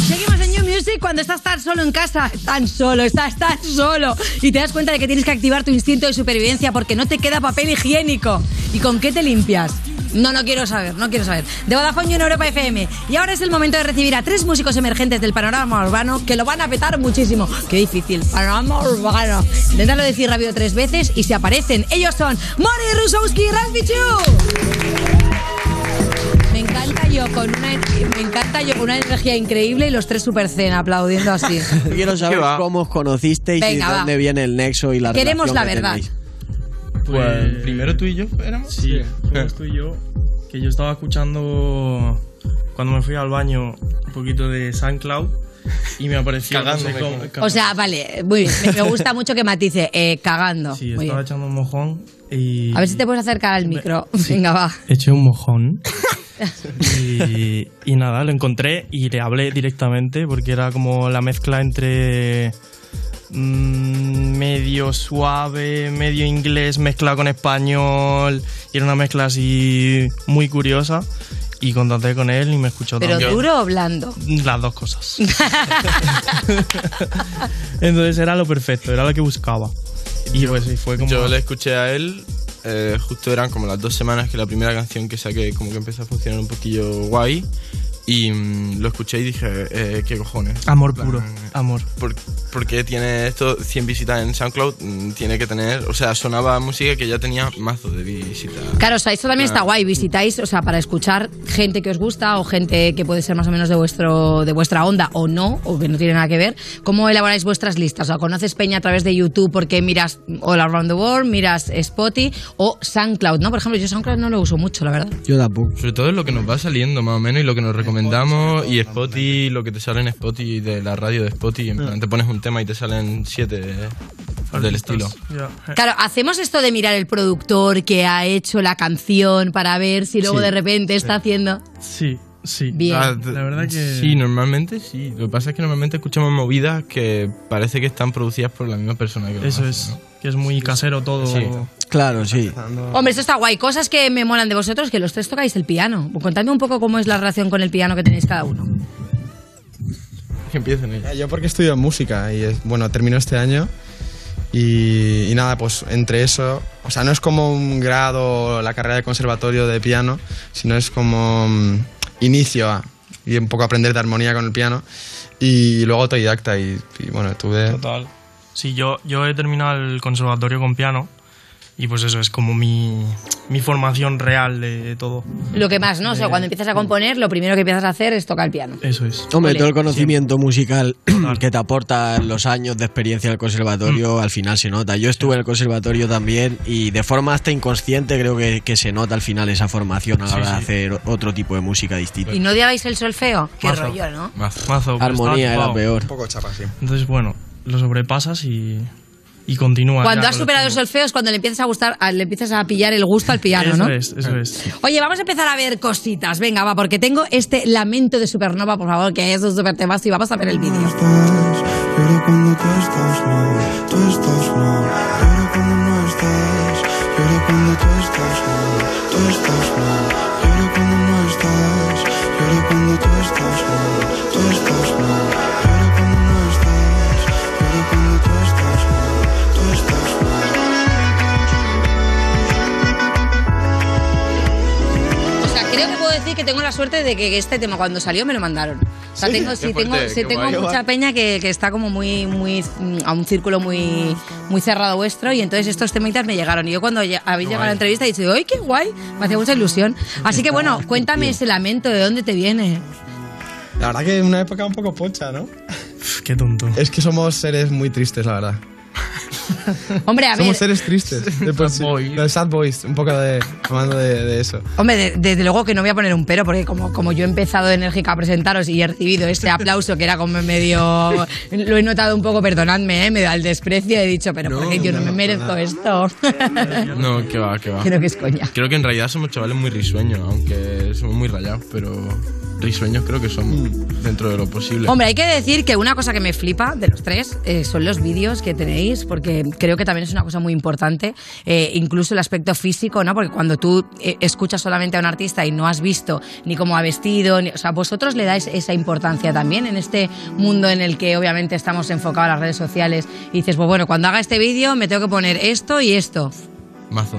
Speaker 4: Seguimos en New Music cuando estás tan solo en casa, tan solo, estás tan solo y te das cuenta de que tienes que activar tu instinto de supervivencia porque no te queda papel higiénico. ¿Y con qué te limpias? No, no quiero saber, no quiero saber. De Vodafone en Europa FM. Y ahora es el momento de recibir a tres músicos emergentes del panorama urbano que lo van a petar muchísimo. Qué difícil. Panorama urbano. Intentalo decir rápido tres veces y se aparecen. Ellos son Mori Rusowski y Ralphie Chu. Me encanta yo con una me encanta yo con una energía increíble y los tres super zen aplaudiendo así. [LAUGHS]
Speaker 6: Quiero saber cómo os conocisteis
Speaker 4: Venga,
Speaker 6: y
Speaker 4: va.
Speaker 6: dónde viene el nexo y la
Speaker 4: Queremos
Speaker 6: relación
Speaker 4: la
Speaker 6: que
Speaker 4: verdad.
Speaker 6: tenéis.
Speaker 20: Pues primero tú y yo éramos. Sí, fuimos tú y yo. Que yo estaba escuchando cuando me fui al baño un poquito de SoundCloud y me apareció.
Speaker 9: Cagándome
Speaker 20: no sé cómo-
Speaker 4: O sea, vale, muy bien. Me, me gusta mucho que matice, eh, cagando.
Speaker 20: Sí,
Speaker 4: Muy
Speaker 20: estaba
Speaker 4: bien.
Speaker 20: echando un mojón y.
Speaker 4: A ver si te puedes acercar al micro. Venga, va.
Speaker 20: Eché un mojón. [LAUGHS] y, y nada, lo encontré y le hablé directamente porque era como la mezcla entre mm, medio suave, medio inglés mezclado con español y era una mezcla así muy curiosa y contacté con él y me escuchó
Speaker 4: Pero
Speaker 20: también.
Speaker 4: duro o blando.
Speaker 20: Las dos cosas. [LAUGHS] Entonces era lo perfecto, era lo que buscaba. Y pues sí, fue como...
Speaker 9: Yo le escuché a él, eh, justo eran como las dos semanas que la primera canción que saqué como que empezó a funcionar un poquillo guay. Y mm, lo escuché y dije, eh, ¿qué cojones?
Speaker 20: Amor
Speaker 9: plan,
Speaker 20: puro, amor.
Speaker 9: ¿Por, porque tiene esto 100 visitas en SoundCloud? Mm, Tiene que tener, o sea, sonaba música que ya tenía mazo de visitas.
Speaker 4: Claro, o sea, esto también está
Speaker 9: Ah.
Speaker 4: guay. Visitáis, o sea, para escuchar gente que os gusta o gente que puede ser más o menos de vuestro de vuestra onda o no, o que no tiene nada que ver. ¿Cómo elaboráis vuestras listas? O sea, ¿conoces Peña a través de YouTube porque miras All Around the World, miras Spotify o SoundCloud, ¿no? Por ejemplo, yo SoundCloud no lo uso mucho, la verdad.
Speaker 6: Yo tampoco.
Speaker 9: Sobre todo es lo que nos va saliendo más o menos y lo que nos recomendamos y Spotify, lo que te sale en Spotify de la radio de Spotify, en plan, te pones un tema y te salen siete del estilo.
Speaker 4: Claro, hacemos esto de mirar el productor que ha hecho la canción para ver si luego
Speaker 9: Sí.
Speaker 4: de repente está haciendo.
Speaker 20: Sí, sí.
Speaker 4: Bien.
Speaker 20: La verdad que...
Speaker 9: Sí, normalmente sí. Lo que pasa es que normalmente escuchamos movidas que parece que están producidas por la misma persona que lo
Speaker 20: Eso
Speaker 9: hace,
Speaker 20: es,
Speaker 9: ¿no?
Speaker 20: que es muy casero todo.
Speaker 9: Sí.
Speaker 6: Claro, sí.
Speaker 4: Hombre, esto está guay. Cosas que me molan de vosotros, que los tres tocáis el piano. Contadme un poco cómo es la relación con el piano que tenéis cada uno.
Speaker 9: Que empiecen ellos.
Speaker 21: Yo porque estudio música y es- bueno, termino este año y, y nada, pues entre eso, o sea, no es como un grado, la carrera de conservatorio de piano, sino es como mm, inicio a, y un poco aprender de armonía con el piano y luego autodidacta y, y bueno, tuve...
Speaker 20: Total. Sí, yo, yo he terminado el conservatorio con piano y pues eso es como mi, mi formación real de todo.
Speaker 4: Lo que más, ¿no? O sea, cuando empiezas a componer, lo primero que empiezas a hacer es tocar el piano.
Speaker 20: Eso es.
Speaker 6: Hombre,
Speaker 4: Ole.
Speaker 6: todo el conocimiento musical [CLEARS THROAT] que te aporta los años de experiencia del conservatorio,
Speaker 20: Mm.
Speaker 6: al final se nota. Yo estuve en el conservatorio también y de forma hasta inconsciente creo que, que se nota al final esa formación a la
Speaker 20: Sí,
Speaker 6: hora de hacer otro tipo de música distinta.
Speaker 4: ¿Y no odiabais el solfeo? Qué
Speaker 20: Mazo.
Speaker 4: rollo, ¿no?
Speaker 20: Mazo. Mazo,
Speaker 6: Armonía
Speaker 20: estaba
Speaker 6: era
Speaker 20: chupado.
Speaker 6: peor.
Speaker 21: Un poco chapa, sí.
Speaker 20: Entonces, bueno, lo sobrepasas y, y continúas.
Speaker 4: Cuando has superado el solfeo es cuando le empiezas a gustar, a- le empiezas a pillar el gusto al piano,
Speaker 20: Eso
Speaker 4: ¿no?
Speaker 20: es, eso es.
Speaker 4: Oye, vamos a empezar a ver cositas. Venga, va, porque tengo este lamento de supernova, por favor, que es un super temazo y vamos a ver el vídeo.
Speaker 13: Lloro cuando tú estás mal, tú estás mal. Lloro cuando no estás, lloro cuando tú estás mal, tú estás mal.
Speaker 4: Decir que tengo la suerte de que este tema cuando salió me lo mandaron. O sea,
Speaker 9: Sí,
Speaker 4: tengo, sí,
Speaker 9: fuerte,
Speaker 4: tengo, sí, tengo
Speaker 9: guay.
Speaker 4: mucha peña que, que está como muy, muy mm, a un círculo muy, muy cerrado vuestro y entonces estos temitas me llegaron. Y yo cuando habéis llegado a la entrevista he dicho, ¡ay, qué guay! Me hacía mucha ilusión. Así que bueno, cuéntame ese lamento, ¿de dónde te viene?
Speaker 21: La verdad que una época un poco pocha, ¿no?
Speaker 20: Qué tonto.
Speaker 21: Es que somos seres muy tristes, la verdad. [LAUGHS]
Speaker 4: Hombre, a ver,
Speaker 21: Somos seres tristes. [LAUGHS] De por sí. Los sad boys, un poco de. hablando de, de eso.
Speaker 4: Hombre, de- desde luego que no voy a poner un pero, porque como, como yo he empezado enérgica a presentaros y he recibido este aplauso que era como medio. Lo he notado un poco, perdonadme, ¿eh? me da el desprecio. He dicho, pero porque yo no, me merezco esto.
Speaker 9: No, que va, que va.
Speaker 4: Creo que es coña.
Speaker 9: Creo que en realidad somos chavales muy risueños, aunque somos muy rayados, pero risueños creo que somos dentro de lo posible.
Speaker 4: Hombre, hay que decir que una cosa que me flipa de los tres eh, son los vídeos que tenéis, porque creo que también es una cosa muy importante, eh, incluso el aspecto físico, ¿no? Porque cuando tú eh, escuchas solamente a un artista y no has visto ni cómo ha vestido, ni- o sea, vosotros le dais esa importancia también en este mundo en el que obviamente estamos enfocados a las redes sociales y dices, pues bueno, cuando haga este vídeo me tengo que poner esto y esto,
Speaker 9: Mazo.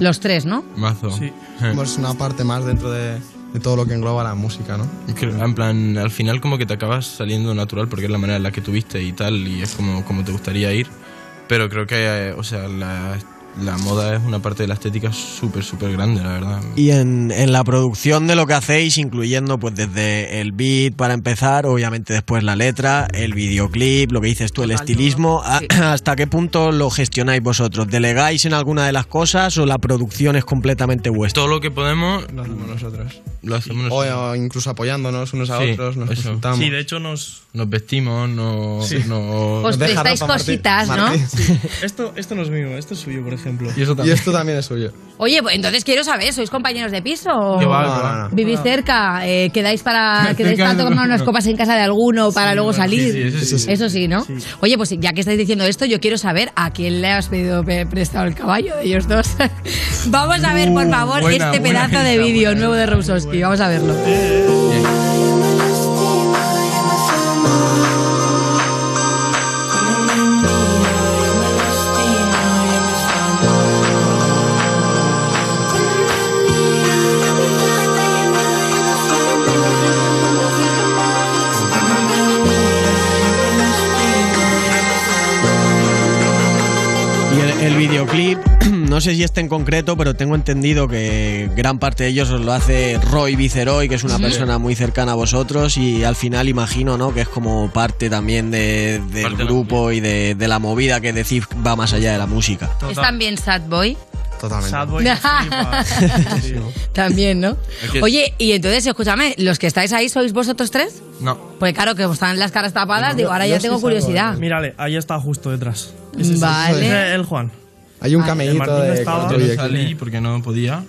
Speaker 4: los tres, ¿no?
Speaker 9: Mazo.
Speaker 21: Sí. Somos [LAUGHS] una parte más dentro de, de todo lo que engloba la música, ¿no?
Speaker 9: En plan, al final como que te acabas saliendo natural porque es la manera en la que tuviste y tal, y es como, como te gustaría ir. Pero creo que, eh, o sea, la, la moda es una parte de la estética súper, súper grande, la verdad.
Speaker 6: Y en, en la producción de lo que hacéis, incluyendo pues desde el beat para empezar, obviamente después la letra, el videoclip, lo que dices tú, el estilismo, [CLEARS THROAT] ¿hasta qué punto lo gestionáis vosotros? ¿Delegáis en alguna de las cosas o la producción es completamente vuestra?
Speaker 9: Todo lo que podemos
Speaker 21: lo hacemos nosotros.
Speaker 9: Lo hacemos
Speaker 21: O,
Speaker 9: nosotros.
Speaker 21: o incluso apoyándonos unos a
Speaker 9: Sí,
Speaker 21: otros, nos
Speaker 9: eso.
Speaker 21: consultamos.
Speaker 20: Sí, de hecho nos...
Speaker 9: Nos vestimos, nos...
Speaker 21: Sí.
Speaker 9: nos-
Speaker 4: Os prestáis cositas, ¿no?
Speaker 20: Esto, esto no es mío, esto es suyo, por ejemplo.
Speaker 21: Y, eso también. y esto también es suyo.
Speaker 4: Oye, pues entonces quiero saber, ¿sois compañeros de piso? o. ¿Vivís cerca? Eh, ¿Quedáis para, [LAUGHS] quedáis para tomar unas copas en casa de alguno para luego salir?
Speaker 21: sí, eso sí. Eso sí.
Speaker 4: ¿no? Oye, pues ya que estáis diciendo esto, yo quiero saber a quién le has pedido pe- prestado el caballo de ellos dos. [LAUGHS] Vamos a ver, por favor,
Speaker 9: buena,
Speaker 4: este
Speaker 9: buena
Speaker 4: pedazo de vídeo nuevo de Rousowski. Vamos a verlo.
Speaker 6: Videoclip, [CLEARS THROAT] no sé si este en concreto, pero tengo entendido que gran parte de ellos os lo hace Roy Viceroy, que es una persona muy cercana a vosotros y al final imagino ¿no? que es como parte también de- del grupo y de, de la movida que decís va más allá de la música.
Speaker 4: ¿Es también Sad Boy?
Speaker 21: Totalmente. [LAUGHS] [LAUGHS]
Speaker 4: También, ¿no?
Speaker 9: Es que-
Speaker 4: Oye, y entonces, escúchame, ¿los que estáis ahí sois vosotros tres?
Speaker 9: No.
Speaker 4: Pues claro, que os están las caras tapadas, digo, ahora ya tengo curiosidad.
Speaker 20: Mírale, ahí está justo detrás. Ese es-
Speaker 4: Vale.
Speaker 20: ese es el Juan.
Speaker 21: Hay un
Speaker 20: Ah, Martín
Speaker 21: de
Speaker 20: estaba-
Speaker 9: Yo no salí porque no podía.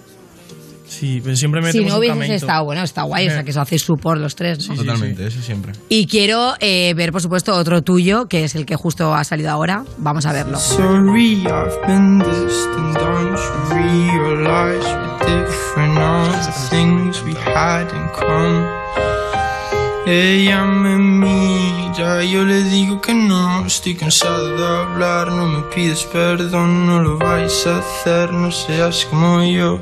Speaker 20: Sí, pero siempre me
Speaker 4: Si no hubieses
Speaker 20: cameíto.
Speaker 4: estado, bueno, está guay, o sea que eso hacéis su por los tres, ¿no?
Speaker 9: Totalmente, eso siempre.
Speaker 4: Y quiero eh, ver, por supuesto, otro tuyo, que es el que justo ha salido ahora. Vamos a verlo.
Speaker 22: Sorry, I've been distant. Don't you realize we're different? All the things we had in common. Ella me mira, yo le digo que no. Estoy cansado de hablar, no me pides perdón, no lo vais a hacer, no seas como yo.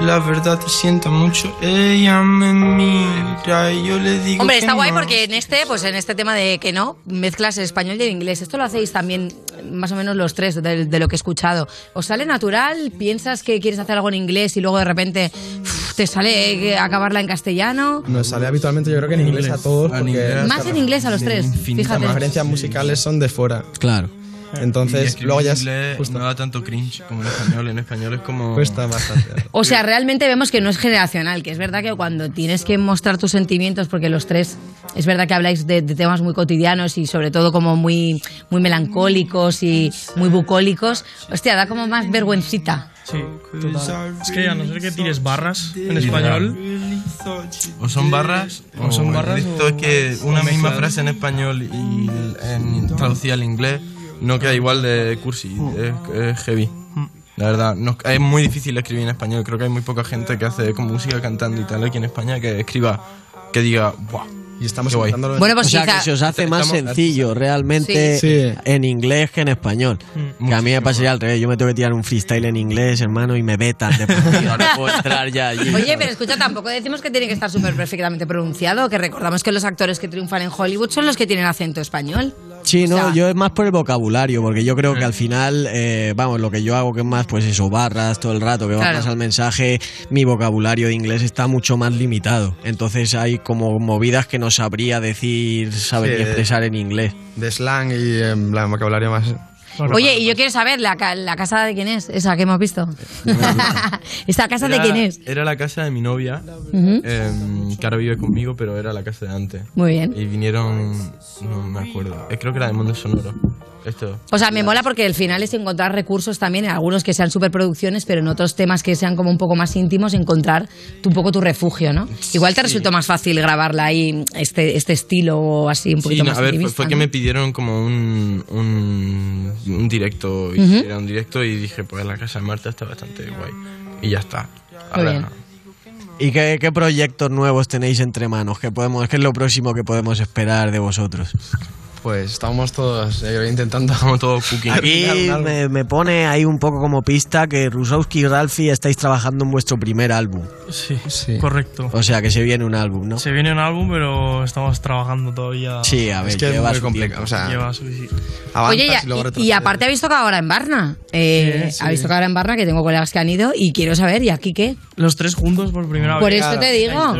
Speaker 22: La verdad te siento mucho. Ella me mira, y yo le digo
Speaker 4: Hombre,
Speaker 22: que
Speaker 4: está guay
Speaker 22: no.
Speaker 4: porque en este, pues en este tema de que no, mezclas el español y el inglés. Esto lo hacéis también, más o menos los tres, de, de lo que he escuchado. ¿Os sale natural? ¿Piensas que quieres hacer algo en inglés y luego de repente uf, te sale eh, acabarla en castellano?
Speaker 21: Nos sale habitualmente, yo creo que en inglés a todos. Porque
Speaker 4: Más en inglés a los tres,
Speaker 21: Las
Speaker 4: fíjate.
Speaker 21: referencias musicales son de fuera.
Speaker 6: Claro.
Speaker 9: Y
Speaker 21: Entonces,
Speaker 9: escribir
Speaker 21: luego ya
Speaker 9: en
Speaker 21: es
Speaker 9: inglés no da tanto cringe como en español. En español es como...
Speaker 21: Cuesta bastante.
Speaker 4: O sea, realmente vemos que no es generacional, que es verdad que cuando tienes que mostrar tus sentimientos, porque los tres, es verdad que habláis de, de temas muy cotidianos y sobre todo como muy, muy melancólicos y muy bucólicos, hostia, da como más vergüencita.
Speaker 20: Sí, total. Es que a no ser que tires barras en español.
Speaker 9: O son barras,
Speaker 20: O son barras
Speaker 9: Esto es que una misma frase en español y en, traducida al inglés no queda igual de cursi, es, es heavy. La verdad, no- es muy difícil escribir en español. Creo que hay muy poca gente que hace como música cantando y tal aquí en España que escriba, que diga, ¡buah!
Speaker 21: Y estamos
Speaker 9: Qué guay.
Speaker 4: Bueno, pues
Speaker 3: o sea,
Speaker 4: quizá-
Speaker 3: que se os hace más
Speaker 9: Estamos-
Speaker 3: sencillo realmente
Speaker 21: Sí. Sí.
Speaker 3: en inglés que en español.
Speaker 9: Mm.
Speaker 3: Que a mí me pasaría al revés. Yo me tengo que tirar un freestyle en inglés, hermano, y me vetan de. No puedo entrar ya allí.
Speaker 4: Oye, pero escucha, tampoco decimos que tiene que estar súper perfectamente pronunciado, que recordamos que los actores que triunfan en Hollywood son los que tienen acento español.
Speaker 3: Sí,
Speaker 4: O
Speaker 3: no,
Speaker 4: sea-
Speaker 3: yo es más por el vocabulario, porque yo creo que al final, eh, vamos, lo que yo hago que es más, pues eso, barras todo el rato, que va
Speaker 4: Claro.
Speaker 3: más al mensaje, mi vocabulario de inglés está mucho más limitado. Entonces hay como movidas que no sabría decir, saber
Speaker 21: Sí,
Speaker 3: expresar en inglés.
Speaker 21: De slang y en plan, vocabulario más.
Speaker 4: Oye, y yo quiero saber, ¿la, ca- la casa de quién es? Esa que hemos visto. [LAUGHS] ¿Esta casa de
Speaker 9: Era-
Speaker 4: quién es?
Speaker 9: Era la casa de mi novia,
Speaker 4: Ujú.
Speaker 9: em, que ahora vive conmigo, pero era la casa de antes.
Speaker 4: Muy bien.
Speaker 9: Y vinieron, no me acuerdo, eh, creo que era de Mundo Sonoro. Esto.
Speaker 4: O sea, me mola porque el final es encontrar recursos también, en algunos que sean superproducciones, pero en otros temas que sean como un poco más íntimos, encontrar tu- un poco tu refugio, ¿no? Igual te resultó más fácil grabarla ahí, este, este estilo o así, un
Speaker 9: Sí,
Speaker 4: poquito
Speaker 9: no,
Speaker 4: más
Speaker 9: a ver, fue,
Speaker 4: intimista,
Speaker 9: fue que me pidieron como un, un, un directo, y
Speaker 4: Ujú.
Speaker 9: era un directo y dije, pues la casa de Marta está bastante guay. Y ya está.
Speaker 4: Muy bien.
Speaker 3: ¿Y qué, qué proyectos nuevos tenéis entre manos? ¿Qué, podemos, ¿Qué es lo próximo que podemos esperar de vosotros?
Speaker 21: Pues estamos todos eh, intentando.
Speaker 9: Estamos todos cooking.
Speaker 3: Aquí me, me pone ahí un poco como pista que Rusowski y Ralphie estáis trabajando en vuestro primer álbum.
Speaker 20: Sí, correcto.
Speaker 3: O sea que se viene un álbum, ¿no?
Speaker 20: Se viene un álbum, pero estamos trabajando todavía.
Speaker 3: Sí, a ver,
Speaker 21: Es que es
Speaker 3: lleva
Speaker 21: muy
Speaker 3: su
Speaker 21: complicado, o sea,
Speaker 20: Lleva su sí.
Speaker 4: Oye, y, y- y aparte ha visto que ahora en Barna. Eh,
Speaker 20: Sí, sí.
Speaker 4: Ha visto que ahora en Barna, que tengo colegas que han ido y quiero saber, ¿y aquí qué?
Speaker 20: Los tres juntos por primera
Speaker 4: Por
Speaker 20: vez.
Speaker 4: esto te digo.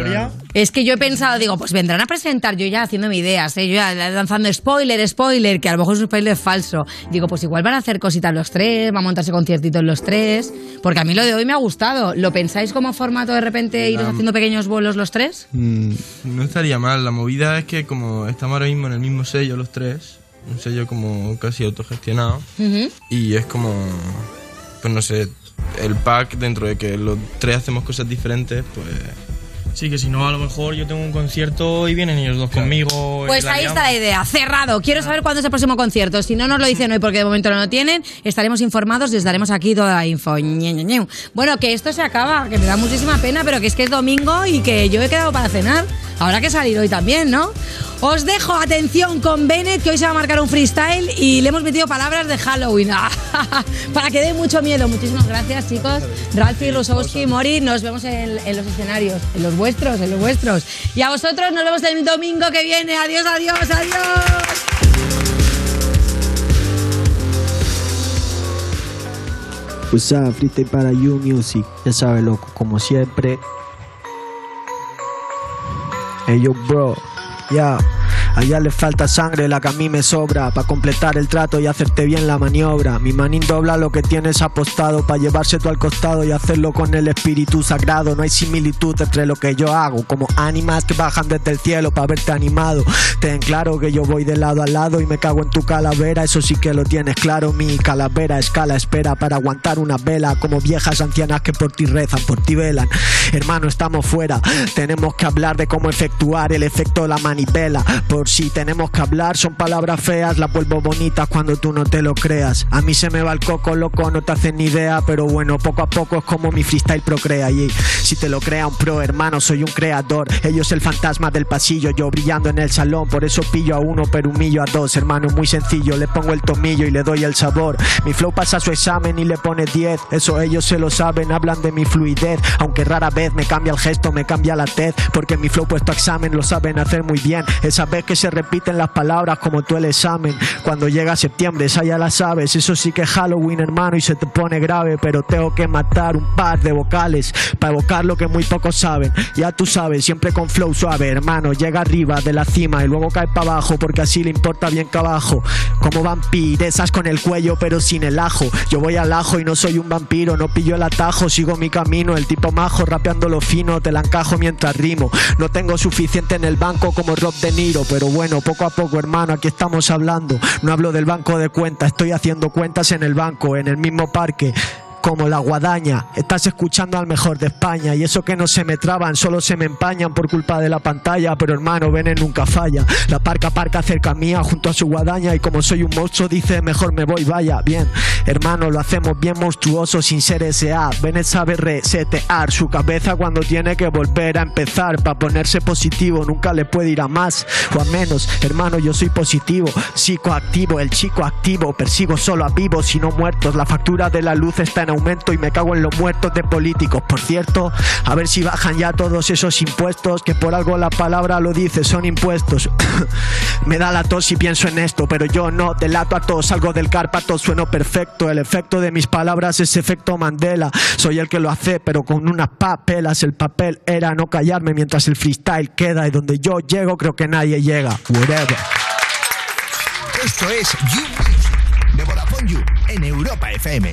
Speaker 4: Es que yo he pensado, digo, pues vendrán a presentar yo ya haciéndome ideas, ¿eh? yo ya lanzando spoiler, spoiler, que a lo mejor es un spoiler falso. Digo, pues igual van a hacer cositas los tres, va a montarse conciertitos los tres, porque a mí lo de hoy me ha gustado. ¿Lo pensáis como formato de repente iros
Speaker 9: La-
Speaker 4: haciendo pequeños vuelos los tres?
Speaker 9: Mm, no estaría mal. La movida es que como estamos ahora mismo en el mismo sello los tres, un sello como casi autogestionado, y es como, pues no sé, el pack dentro de que los tres hacemos cosas diferentes, pues...
Speaker 20: Sí, que si no, a lo mejor yo tengo un concierto y vienen ellos dos conmigo. y
Speaker 4: Pues ahí está la idea, cerrado. Quiero saber cuándo es el próximo concierto. Si no nos lo dicen hoy porque de momento no lo tienen, estaremos informados, les daremos aquí toda la info. Ñe, Ñe, Ñe. Bueno, que esto se acaba, que me da muchísima pena, pero que es que es domingo y que yo he quedado para cenar. Habrá que salir hoy también, ¿no? Os dejo atención con Bennett, que hoy se va a marcar un freestyle y le hemos metido palabras de Halloween. [LAUGHS] para que dé mucho miedo. Muchísimas gracias, chicos. Ralphie, Rusowski, Mori, nos vemos en, en los escenarios, en los vuestros, en los vuestros. Y a vosotros nos vemos el domingo que viene. Adiós, adiós, adiós.
Speaker 3: Usa freestyle para You Music. Ya sabes, loco, como siempre. Hey yo, bro. Ya. Allá le falta sangre, la que a mí me sobra, para completar el trato y hacerte bien la maniobra. Mi manín dobla lo que tienes apostado, para llevarse tú al costado y hacerlo con el espíritu sagrado. No hay similitud entre lo que yo hago, como ánimas que bajan desde el cielo para verte animado. Ten claro que yo voy de lado a lado y me cago en tu calavera, eso sí que lo tienes claro. Mi calavera escala, espera para aguantar una vela, como viejas ancianas que por ti rezan, por ti velan. Hermano, estamos fuera, tenemos que hablar de cómo efectuar el efecto de la manivela. Por si tenemos que hablar, son palabras feas, las vuelvo bonitas cuando tú no te lo creas. A mí se me va el coco, loco, no te hacen ni idea, pero bueno, poco a poco es como mi freestyle procrea. Y si te lo crea un pro, hermano, soy un creador. Ellos el fantasma del pasillo, yo brillando en el salón, por eso pillo a uno, pero humillo a dos. Hermano, muy sencillo, le pongo el tomillo y le doy el sabor. Mi flow pasa su examen y le pone 10, eso ellos se lo saben, hablan de mi fluidez, aunque rara vez me cambia el gesto, me cambia la tez, porque mi flow puesto a examen lo saben hacer muy bien. Esa vez que se repiten las palabras como tú el examen. Cuando llega septiembre, esa ya la sabes. Eso sí que es Halloween, hermano, y se te pone grave. Pero tengo que matar un par de vocales para evocar lo que muy pocos saben. Ya tú sabes, siempre con flow suave, hermano. Llega arriba de la cima y luego cae para abajo, porque así le importa bien que abajo. Como vampiresas con el cuello, pero sin el ajo. Yo voy al ajo y no soy un vampiro, no pillo el atajo, sigo mi camino. El tipo majo rapeando lo fino, te la encajo mientras rimo. No tengo suficiente en el banco como Rob De Niro, pero bueno, poco a poco, hermano, aquí estamos hablando. No hablo del banco de cuentas, estoy haciendo cuentas en el banco, en el mismo parque. Como la guadaña. Estás escuchando al mejor de España y eso que no se me traban, solo se me empañan por culpa de la pantalla, pero hermano, Bene nunca falla. La parca parca cerca mía junto a su guadaña y como soy un monstruo dice mejor me voy, vaya, bien. Hermano, lo hacemos bien monstruoso sin ser S.A. Bennett sabe resetear su cabeza cuando tiene que volver a empezar. Para ponerse positivo nunca le puede ir a más o a menos. Hermano, yo soy positivo, psicoactivo, el chico activo. Persigo solo a vivos y no muertos. La factura de la luz está en aumento y me cago en los muertos de políticos. Por cierto, a ver si bajan ya todos esos impuestos, que por algo la palabra lo dice, son impuestos. [COUGHS] me da la tos y pienso en esto, pero yo no delato a todos, salgo del Cárpato, sueno perfecto. El efecto de mis palabras es efecto Mandela. Soy el que lo hace, pero con unas papelas. El papel era no callarme mientras el freestyle queda y donde yo llego creo que nadie llega. Whatever.
Speaker 2: Esto es You de Vodafone You en Europa FM.